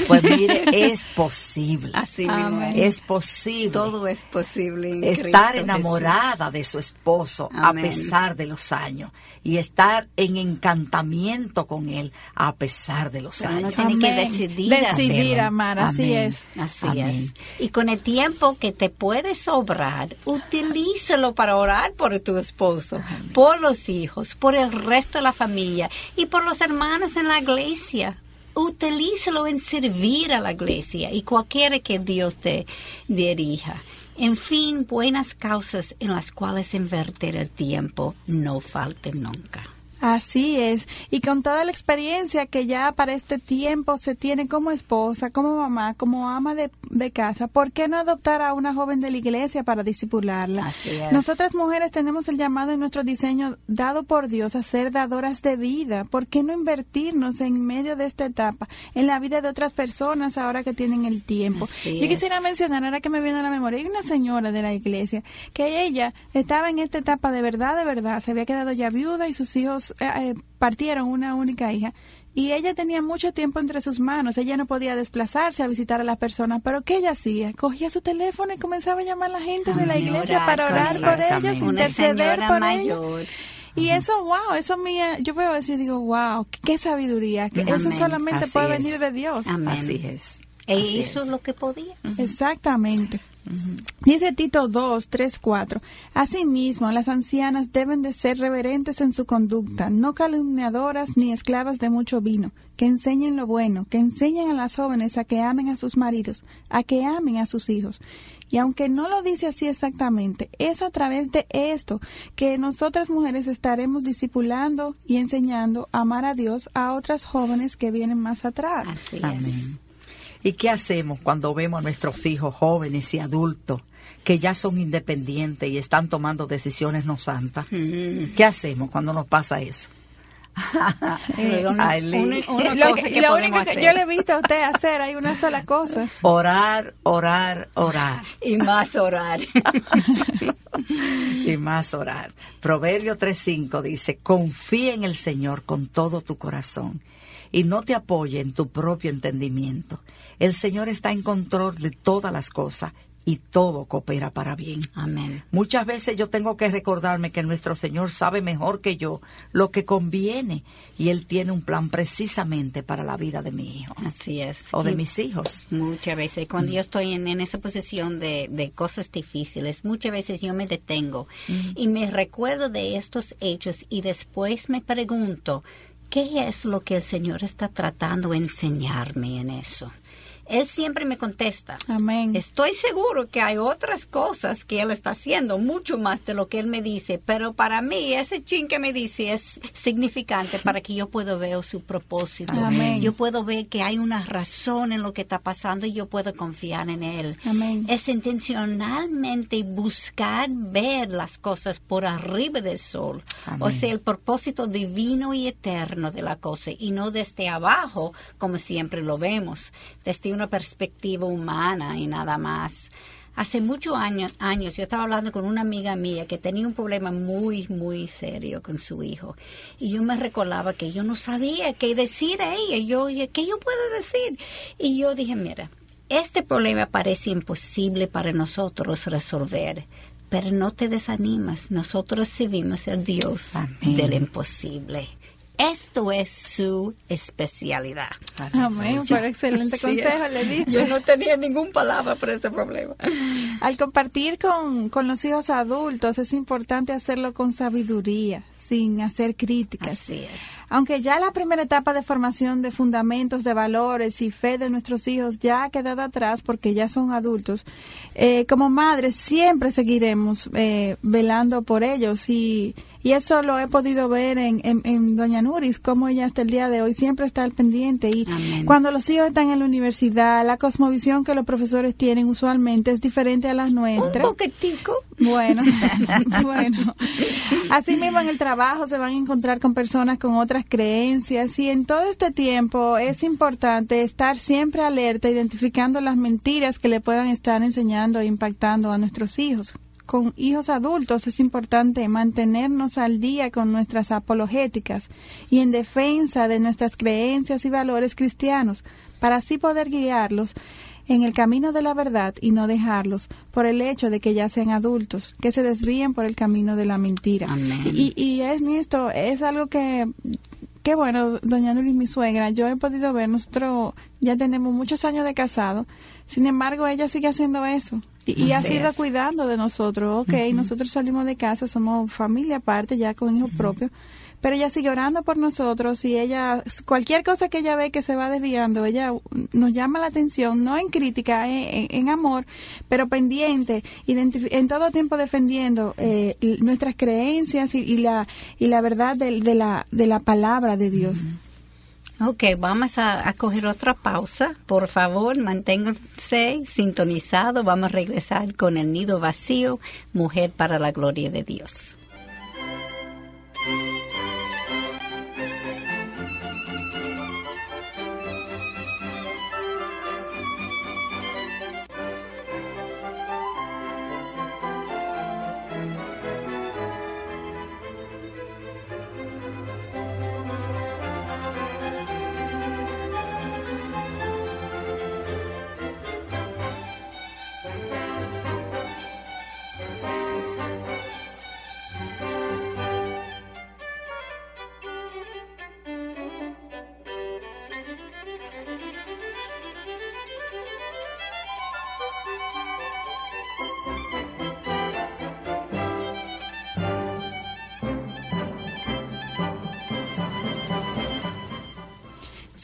Pues mire, es posible. Así mismo Amén. es. Posible Todo es posible. en estar Cristo enamorada de su esposo Amén. a pesar de los años y estar en encantamiento con él a pesar de los Pero uno años. tiene que decidir decidir hacerlo. amar así Amén. es. Así Amén. es. Y con el tiempo que te puede sobrar, utilízalo para orar por tu esposo, por los hijos, por el resto de la familia y por los hermanos en la iglesia. Utilízalo en servir a la iglesia y cualquiera que Dios te dirija. En fin, buenas causas en las cuales invertir el tiempo no falten nunca. Así es, y con toda la experiencia que ya para este tiempo se tiene como esposa, como mamá, como ama de, de casa, ¿por qué no adoptar a una joven de la iglesia para disipularla? Nosotras mujeres tenemos el llamado en nuestro diseño dado por Dios a ser dadoras de vida. ¿Por qué no invertirnos en medio de esta etapa en la vida de otras personas ahora que tienen el tiempo? Así Yo es. quisiera mencionar, ahora que me viene a la memoria, hay una señora de la iglesia que ella estaba en esta etapa de verdad, de verdad, se había quedado ya viuda y sus hijos eh, eh, partieron una única hija. Y ella tenía mucho tiempo entre sus manos, ella no podía desplazarse a visitar a las personas, pero ¿qué ella hacía? Cogía su teléfono y comenzaba a llamar a la gente de la iglesia Orar para orar por ellos, interceder por ellos. Y eso, wow, eso mía, yo veo eso y digo, wow, qué sabiduría, que eso solamente Así puede es. venir de Dios. Amén. Así es. E hizo es. lo que podía. Exactamente. Dice Tito 2, 3, 4. Asimismo, las ancianas deben de ser reverentes en su conducta, no calumniadoras ni esclavas de mucho vino, que enseñen lo bueno, que enseñen a las jóvenes a que amen a sus maridos, a que amen a sus hijos. Y aunque no lo dice así exactamente, es a través de esto que nosotras mujeres estaremos discipulando y enseñando a amar a Dios a otras jóvenes que vienen más atrás. Así Amén. ¿Y qué hacemos cuando vemos a nuestros hijos jóvenes y adultos que ya son independientes y están tomando decisiones no santas? Mm. ¿Qué hacemos cuando nos pasa eso? Eh, lo único que yo le he visto a usted hacer hay una sola cosa. Orar, orar, orar. Y más orar. y más orar. Proverbio 3.5 dice, confía en el Señor con todo tu corazón y no te apoye en tu propio entendimiento. El Señor está en control de todas las cosas y todo coopera para bien. Amén. Muchas veces yo tengo que recordarme que nuestro Señor sabe mejor que yo lo que conviene y Él tiene un plan precisamente para la vida de mi hijo. Así es. O de mis hijos. Muchas veces, cuando yo estoy en, esa posición de, de, cosas difíciles, muchas veces yo me detengo y me recuerdo de estos hechos y después me pregunto, ¿qué es lo que el Señor está tratando de enseñarme en eso? Él siempre me contesta. Amén. Estoy seguro que hay otras cosas que Él está haciendo, mucho más de lo que Él me dice, pero para mí ese chin que me dice es significante para que yo pueda ver su propósito. Amén. Yo puedo ver que hay una razón en lo que está pasando y yo puedo confiar en Él. Amén. Es intencionalmente buscar ver las cosas por arriba del sol. O sea, el propósito divino y eterno de la cosa y no desde abajo como siempre lo vemos. Desde una perspectiva humana y nada más. Hace muchos años, años yo estaba hablando con una amiga mía que tenía un problema muy, muy serio con su hijo. Y yo me recordaba que yo no sabía qué decir a ella. Yo, ¿qué yo puedo decir? Y yo dije, mira, este problema parece imposible para nosotros resolver, pero no te desanimas. Nosotros servimos a Dios del imposible. Esto es su especialidad. Amén, por excelente consejo le di. Yo no tenía ninguna palabra para ese problema. Al compartir con, con los hijos adultos es importante hacerlo con sabiduría, sin hacer críticas. Así es. Aunque ya la primera etapa de formación de fundamentos, de valores y fe de nuestros hijos ya ha quedado atrás porque ya son adultos, eh, como madres siempre seguiremos eh, velando por ellos y y eso lo he podido ver en, en, Doña Nuris, como ella hasta el día de hoy siempre está al pendiente. Y cuando los hijos están en la universidad, la cosmovisión que los profesores tienen usualmente es diferente a las nuestras. Un poquitico. Bueno, bueno. Así mismo en el trabajo se van a encontrar con personas con otras creencias y en todo este tiempo es importante estar siempre alerta, identificando las mentiras que le puedan estar enseñando e impactando a nuestros hijos con hijos adultos es importante mantenernos al día con nuestras apologéticas y en defensa de nuestras creencias y valores cristianos, para así poder guiarlos en el camino de la verdad y no dejarlos por el hecho de que ya sean adultos, que se desvíen por el camino de la mentira. Y, y es esto, es algo que qué bueno, doña Nuris, mi suegra, yo he podido ver, nosotros ya tenemos muchos años de casado, sin embargo, ella sigue haciendo eso. Y, ha sido cuidando de nosotros, ok, nosotros salimos de casa, somos familia aparte, ya con hijos propios, pero ella sigue orando por nosotros y ella, cualquier cosa que ella ve que se va desviando, ella nos llama la atención, no en crítica, en, amor, pero pendiente, en todo tiempo defendiendo eh, nuestras creencias y, la, y la verdad de, la, de la palabra de Dios. Ok, vamos a, a, coger otra pausa. Por favor, manténganse sintonizados. Vamos a regresar con el nido vacío, mujer para la gloria de Dios.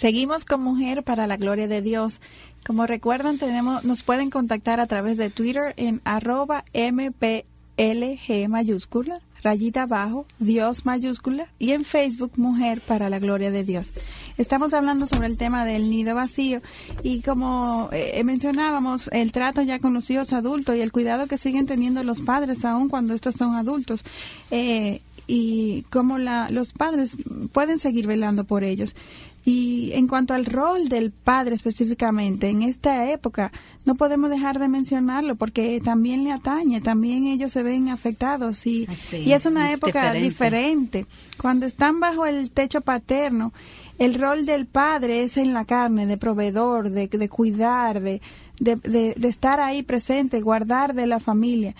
Seguimos con Mujer para la Gloria de Dios. Como recuerdan, tenemos, nos pueden contactar a través de Twitter en arroba MPLG mayúscula, rayita abajo, Dios mayúscula, y en Facebook Mujer para la Gloria de Dios. Estamos hablando sobre el tema del nido vacío y como eh, mencionábamos, el trato ya con los hijos adultos y el cuidado que siguen teniendo los padres aún cuando estos son adultos. Eh, y cómo la, los padres pueden seguir velando por ellos. Y en cuanto al rol del padre específicamente, en esta época no podemos dejar de mencionarlo porque también le atañe, también ellos se ven afectados y, y es una época diferente. Cuando están bajo el techo paterno, el rol del padre es en la carne, de proveedor, de, de cuidar, de, de, de, estar ahí presente, guardar de la familia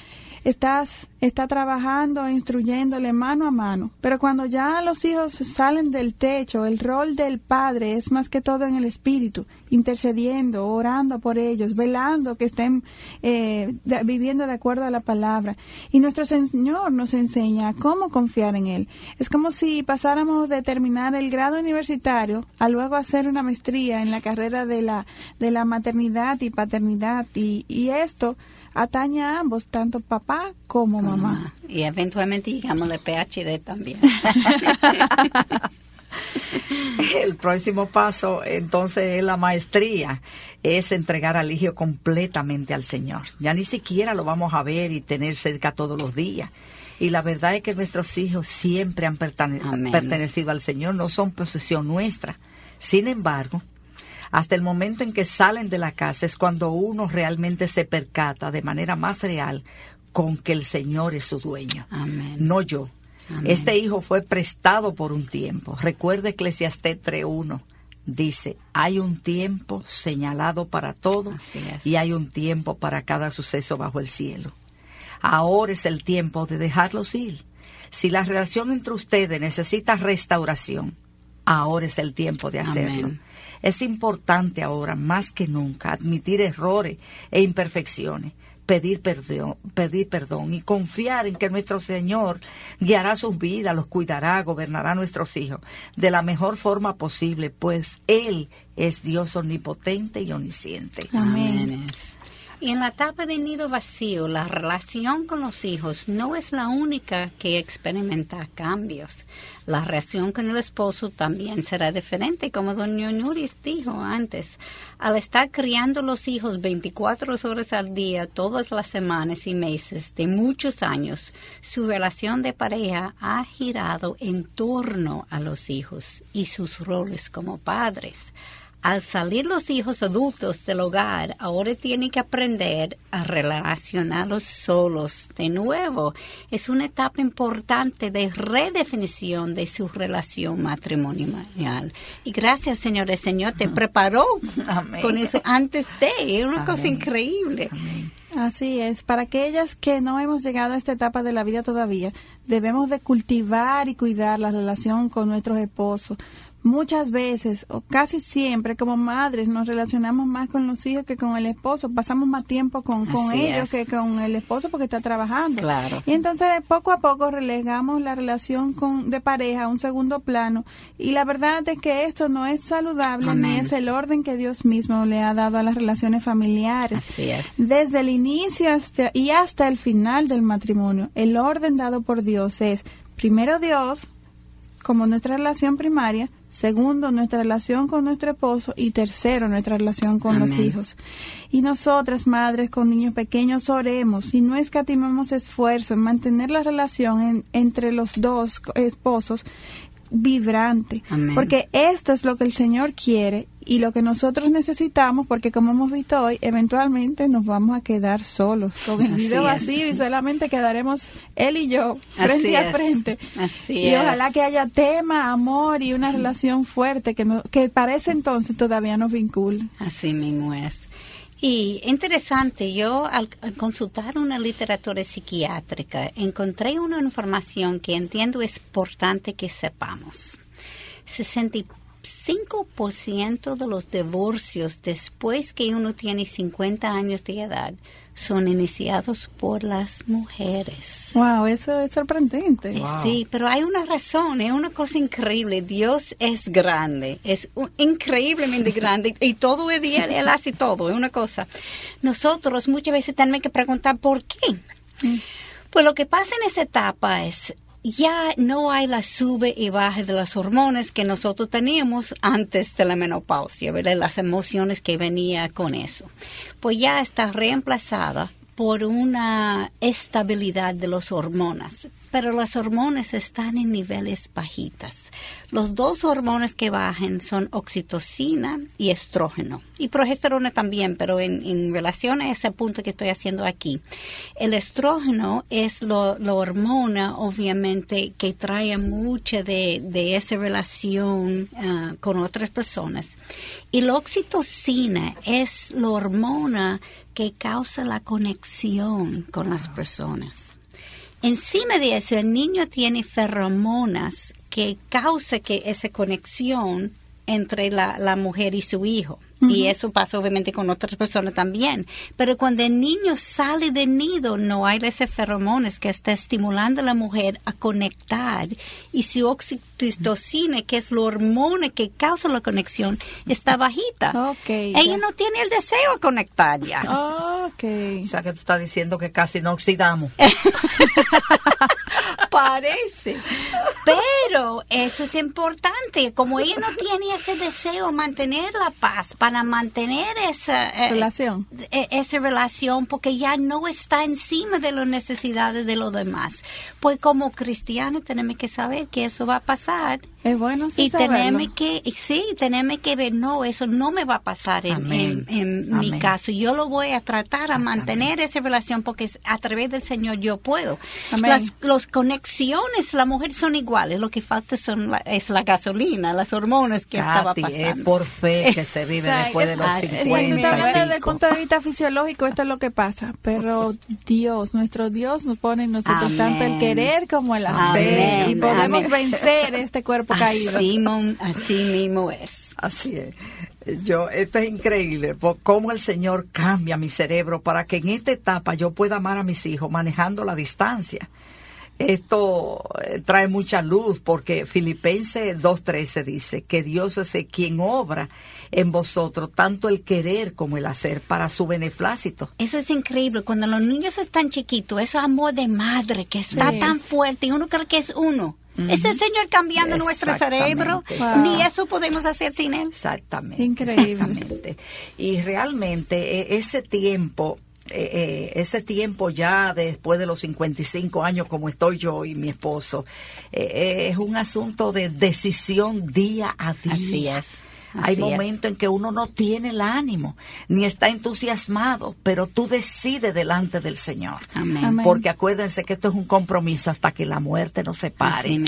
estás está trabajando, instruyéndole mano a mano. Pero cuando ya los hijos salen del techo, el rol del padre es más que todo en el espíritu, intercediendo, orando por ellos, velando que estén eh, viviendo de acuerdo a la palabra. Y nuestro Señor nos enseña cómo confiar en Él. Es como si pasáramos de terminar el grado universitario a luego hacer una maestría en la carrera de la, de la maternidad y paternidad. Y, y esto atañe a ambos, tanto papá como, mamá. Y eventualmente llegamos al PhD también. El próximo paso, entonces, es la maestría, es entregar al hijo completamente al Señor. Ya ni siquiera lo vamos a ver y tener cerca todos los días. Y la verdad es que nuestros hijos siempre han pertenecido al Señor, no son posesión nuestra. Sin embargo, hasta el momento en que salen de la casa es cuando uno realmente se percata de manera más real con que el Señor es su dueño, no yo. Este hijo fue prestado por un tiempo. Recuerde Eclesiastés 3.1. Dice, hay un tiempo señalado para todo y hay un tiempo para cada suceso bajo el cielo. Ahora es el tiempo de dejarlos ir. Si la relación entre ustedes necesita restauración, ahora es el tiempo de hacerlo. Es importante ahora, más que nunca, admitir errores e imperfecciones, pedir perdón, pedir perdón y confiar en que nuestro Señor guiará sus vidas, los cuidará, gobernará a nuestros hijos de la mejor forma posible, pues Él es Dios omnipotente y omnisciente. Amén. En la etapa de nido vacío, la relación con los hijos no es la única que experimenta cambios. La relación con el esposo también será diferente, como doña Nuris dijo antes. Al estar criando los hijos 24 horas al día, todas las semanas y meses de muchos años, su relación de pareja ha girado en torno a los hijos y sus roles como padres al salir los hijos adultos del hogar, ahora tienen que aprender a relacionarlos solos de nuevo. Es una etapa importante de redefinición de su relación matrimonial. Y gracias, Señor, el Señor te preparó con eso antes de. Es una cosa increíble. Así es, para aquellas que no hemos llegado a esta etapa de la vida todavía, debemos de cultivar y cuidar la relación con nuestros esposos, muchas veces o casi siempre como madres nos relacionamos más con los hijos que con el esposo, pasamos más tiempo con, con ellos que con el esposo porque está trabajando. Claro. Y entonces poco a poco relegamos la relación con, de pareja a un segundo plano y la verdad es que esto no es saludable ni es el orden que Dios mismo le ha dado a las relaciones familiares. Así es. Desde el inicio hasta, y hasta el final del matrimonio, el orden dado por Dios es primero Dios como nuestra relación primaria, segundo, nuestra relación con nuestro esposo. Y tercero, nuestra relación con los hijos. Y nosotras, madres con niños pequeños, oremos. Y no escatimemos esfuerzo en mantener la relación entre los dos esposos vibrante, porque esto es lo que el Señor quiere y lo que nosotros necesitamos, porque como hemos visto hoy, eventualmente nos vamos a quedar solos con el video vacío y solamente quedaremos él y yo frente a frente. y ojalá que haya tema, amor y una relación fuerte que, no, que para ese entonces todavía nos vincule. Así mismo es. Y interesante, yo al, consultar una literatura psiquiátrica encontré una información que entiendo es importante que sepamos. 65% de los divorcios después que uno tiene 50 años de edad son iniciados por las mujeres. Wow, eso es sorprendente. Eh, sí, pero hay una razón, es una cosa increíble. Dios es grande, es increíblemente grande y todo es bien, Él hace todo, es una cosa. Nosotros muchas veces tenemos que preguntar por qué. Mm. Pues lo que pasa en esa etapa es ya no hay la sube y baja de las hormonas que nosotros teníamos antes de la menopausia, ¿verdad? Las emociones que venía con eso. Pues ya está reemplazada por una estabilidad de las hormonas. Pero las hormonas están en niveles bajitas. Los dos hormonas que bajan son oxitocina y estrógeno. Y progesterona también, pero en, en relación a ese punto que estoy haciendo aquí. El estrógeno es lo, la hormona, obviamente, que trae mucha de, de esa relación ah, con otras personas. Y la oxitocina es la hormona que causa la conexión con las personas. Encima de eso, el niño tiene feromonas que causa que esa conexión entre la, la mujer y su hijo. Y eso pasa obviamente con otras personas también. Pero cuando el niño sale del nido, no hay ese feromonas que está estimulando a la mujer a conectar. Y su oxitocina, que es la hormona que causa la conexión, está bajita. Okay, Ella ya. no tiene el deseo de conectar ya. Ok. O sea que tú estás diciendo que casi no oxidamos. Parece. Pero eso es importante. Como ella no tiene ese deseo de mantener la paz, para mantener esa eh, Relación. eh, esa relación, porque ya no está encima de las necesidades de los demás. Pues como cristianos tenemos que saber que eso va a pasar. Es bueno sí y tenemos que, y sí, tenemos que ver, no, eso no me va a pasar en, Amén. en- en mi caso. Yo lo voy a tratar a mantener esa relación porque a través del Señor yo puedo. Amén. Las los conexiones, la mujer son iguales, lo que falta son la- es la gasolina, las hormonas que estaba Katy, es pasando. por fe que se vive O sea, después de es- los así, Si tú 50 estás hablando y desde el punto de vista fisiológico, esto es lo que pasa. Pero Dios, nuestro Dios nos pone en nosotros Amén. tanto el querer como el hacer. Amén, Y podemos amén. vencer este cuerpo caído. Así, mon- así mismo es. Así es. Yo, esto es increíble, por cómo el Señor cambia mi cerebro para que en esta etapa yo pueda amar a mis hijos manejando la distancia. Esto eh, trae mucha luz porque Filipenses 2.13 dice que Dios es el quien obra en vosotros tanto el querer como el hacer para su beneplácito. Eso es increíble. Cuando los niños están chiquitos, ese amor de madre que está Sí. tan fuerte y uno cree que es uno. Es el Señor cambiando nuestro cerebro. Ni eso podemos hacer sin Él. Exactamente. Increíble. exactamente. Y realmente eh, ese tiempo, eh, eh, ese tiempo ya después de los 55 años como estoy yo y mi esposo, eh, eh, es un asunto de decisión día a día. Hay es. momentos en que uno no tiene el ánimo, ni está entusiasmado, pero tú decides delante del Señor. Amén. Amén. Porque acuérdense que esto es un compromiso hasta que la muerte nos separe.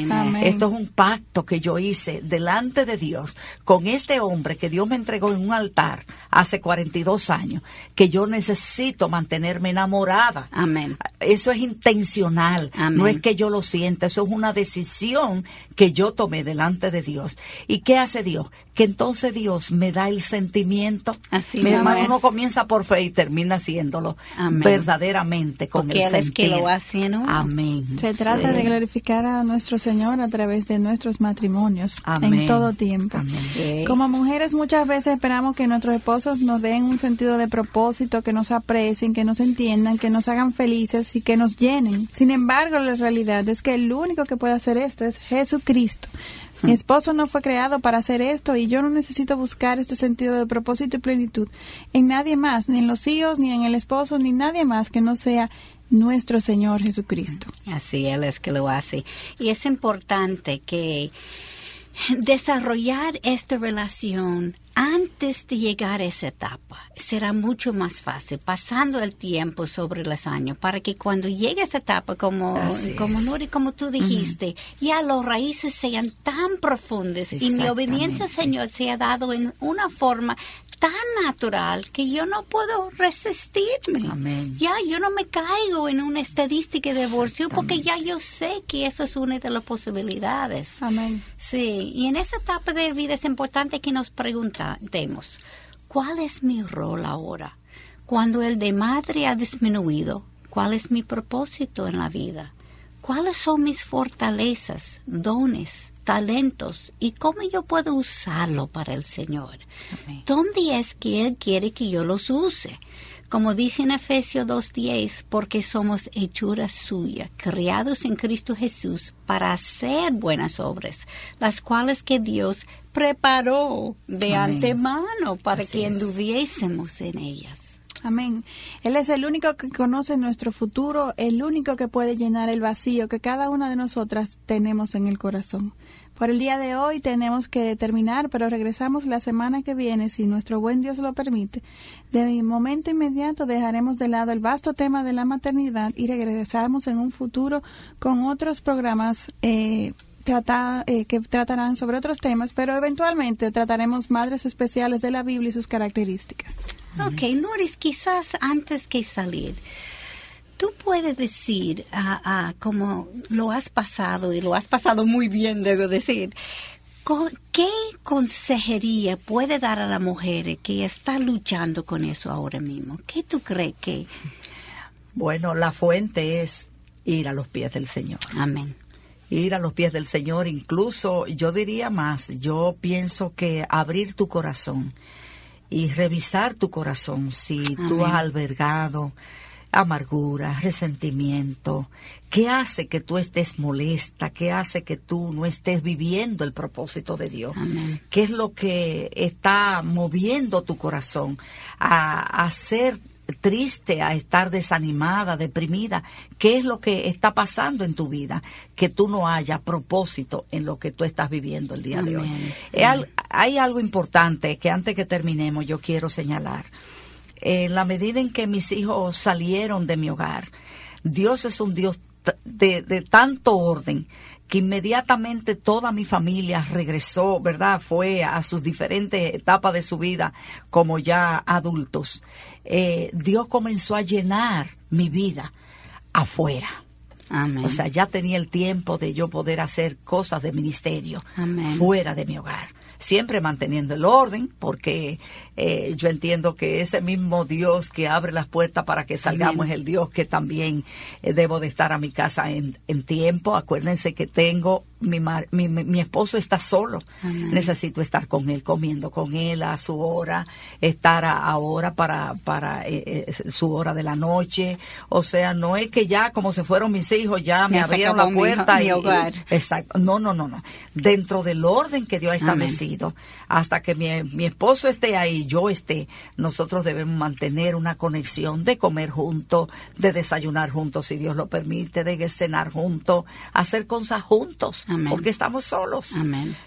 Esto es un pacto que yo hice delante de Dios con este hombre que Dios me entregó en un altar hace 42 años, que yo necesito mantenerme enamorada. Amén. Eso es intencional, Amén. no es que yo lo sienta, eso es una decisión que yo tomé delante de Dios. ¿Y qué hace Dios? Que entonces Dios me da el sentimiento. Así Mi mismo hermano, es. uno comienza por fe y termina haciéndolo Amén. verdaderamente con Porque el Él es que lo hace uno. Amén. Se trata Sí. de glorificar a nuestro Señor a través de nuestros matrimonios Amén. en todo tiempo. Amén. Sí. Como mujeres muchas veces esperamos que nuestros esposos nos den un sentido de propósito, que nos aprecien, que nos entiendan, que nos hagan felices y que nos llenen. Sin embargo, la realidad es que el único que puede hacer esto es Jesucristo. Mi esposo no fue creado para hacer esto y yo no necesito buscar este sentido de propósito y plenitud en nadie más, ni en los hijos, ni en el esposo, ni nadie más que no sea nuestro Señor Jesucristo. Así Él es que lo hace. Y es importante que desarrollar esta relación antes de llegar a esa etapa será mucho más fácil, pasando el tiempo sobre los años, para que cuando llegue a esa etapa, como, Así como. Nuri, como tú dijiste, ya los raíces sean tan profundas y mi obediencia al. Señor sea dado en una forma tan natural que yo no puedo resistirme. Amén. Ya yo no me caigo en una estadística de divorcio porque ya yo sé que eso es una de las posibilidades. Amén. Sí, y en esa etapa de vida es importante que nos preguntemos, ¿cuál es mi rol ahora? Cuando el de madre ha disminuido, ¿cuál es mi propósito en la vida? ¿Cuáles son mis fortalezas, dones, talentos y cómo yo puedo usarlo para el Señor? Amén. ¿Dónde es que Él quiere que yo los use? Como dice en Efesios 2.10, porque somos hechuras suyas, criados en Cristo Jesús para hacer buenas obras, las cuales que Dios preparó de Amén. antemano para Así que anduviésemos en ellas. Amén. Él es el único que conoce nuestro futuro, el único que puede llenar el vacío que cada una de nosotras tenemos en el corazón. Por el día de hoy tenemos que terminar, pero regresamos la semana que viene, si nuestro buen Dios lo permite. De momento inmediato dejaremos de lado el vasto tema de la maternidad y regresamos en un futuro con otros programas. Eh, eh, que tratarán sobre otros temas, pero eventualmente trataremos madres especiales de la Biblia y sus características. Ok, Noris, quizás antes que salir, tú puedes decir, uh, como lo has pasado y lo has pasado muy bien, debo decir, ¿qué consejería puede dar a la mujer que está luchando con eso ahora mismo? ¿Qué tú crees que...? Bueno, la fuente es ir a los pies del Señor. Amén ir a los pies del Señor, incluso yo diría más, yo pienso que abrir tu corazón y revisar tu corazón si tú has albergado amargura, resentimiento, qué hace que tú estés molesta, qué hace que tú no estés viviendo el propósito de Dios, qué es lo que está moviendo tu corazón a, hacer triste, a estar desanimada, deprimida, ¿qué es lo que está pasando en tu vida que tú no haya propósito en lo que tú estás viviendo el día de hoy? hay algo importante que antes que terminemos yo quiero señalar. En la medida en que mis hijos salieron de mi hogar, Dios es un Dios de, de tanto orden que inmediatamente toda mi familia regresó, ¿verdad? Fue a sus diferentes etapas de su vida como ya adultos. Eh, Dios comenzó a llenar mi vida afuera. O sea, ya tenía el tiempo de yo poder hacer cosas de ministerio fuera de mi hogar siempre manteniendo el orden, porque eh, yo entiendo que ese mismo Dios que abre las puertas para que salgamos es el Dios que también eh, debo de estar a mi casa en, en tiempo. Acuérdense que tengo mi, mi, mi, esposo está solo. Necesito estar con él, comiendo con él a su hora, estar ahora para, para eh, su hora de la noche. O sea, no es que ya como se fueron mis hijos, ya me, abrieron la puerta. y, hogar. exacto. No, no, no, no. Dentro del orden que Dios ha establecido, hasta que mi, mi esposo esté ahí, yo esté, nosotros debemos mantener una conexión de comer juntos, de desayunar juntos, si Dios lo permite, de cenar juntos, hacer cosas juntos porque estamos solos.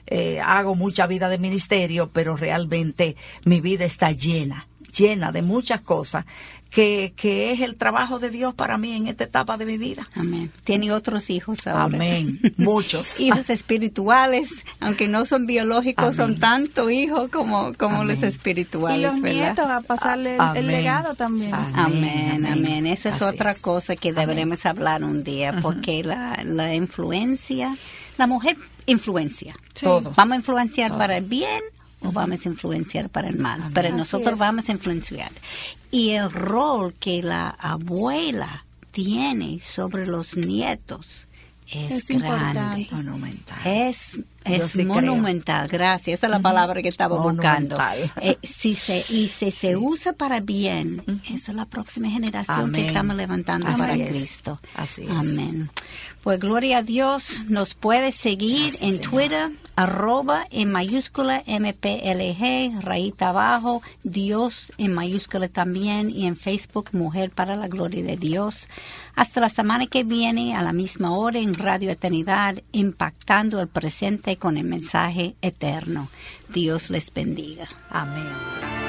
Eh, hago mucha vida de ministerio, pero realmente mi vida está llena llena de muchas cosas que, que, es el trabajo de Dios para mí en esta etapa de mi vida. Amén. Tiene otros hijos ahora. Amén. Muchos. hijos espirituales, aunque no son biológicos, son tanto hijos como, como los espirituales. Y los nietos a pasarle el, legado también. Amén, amén. Eso es otra cosa que deberemos hablar un día, porque la, la influencia la mujer influencia. Todo. Vamos a influenciar para el bien o vamos a influenciar para el mal. Pero nosotros vamos a influenciar. Y el rol que la abuela tiene sobre los nietos es, grande. Monumental. Es, es monumental, gracias. Esa es la palabra que estaba buscando. Eh, si se, y si se usa para bien, esa es la próxima generación que estamos levantando para Cristo. Así es. Amén. Pues gloria a Dios, nos puede seguir en Twitter, arroba en mayúscula MPLG, rayita abajo, Dios en mayúscula también, y en Facebook Mujer para la Gloria de Dios. Hasta la semana que viene, a la misma hora, en Radio Eternidad, impactando el presente con el mensaje eterno. Dios les bendiga. Amén.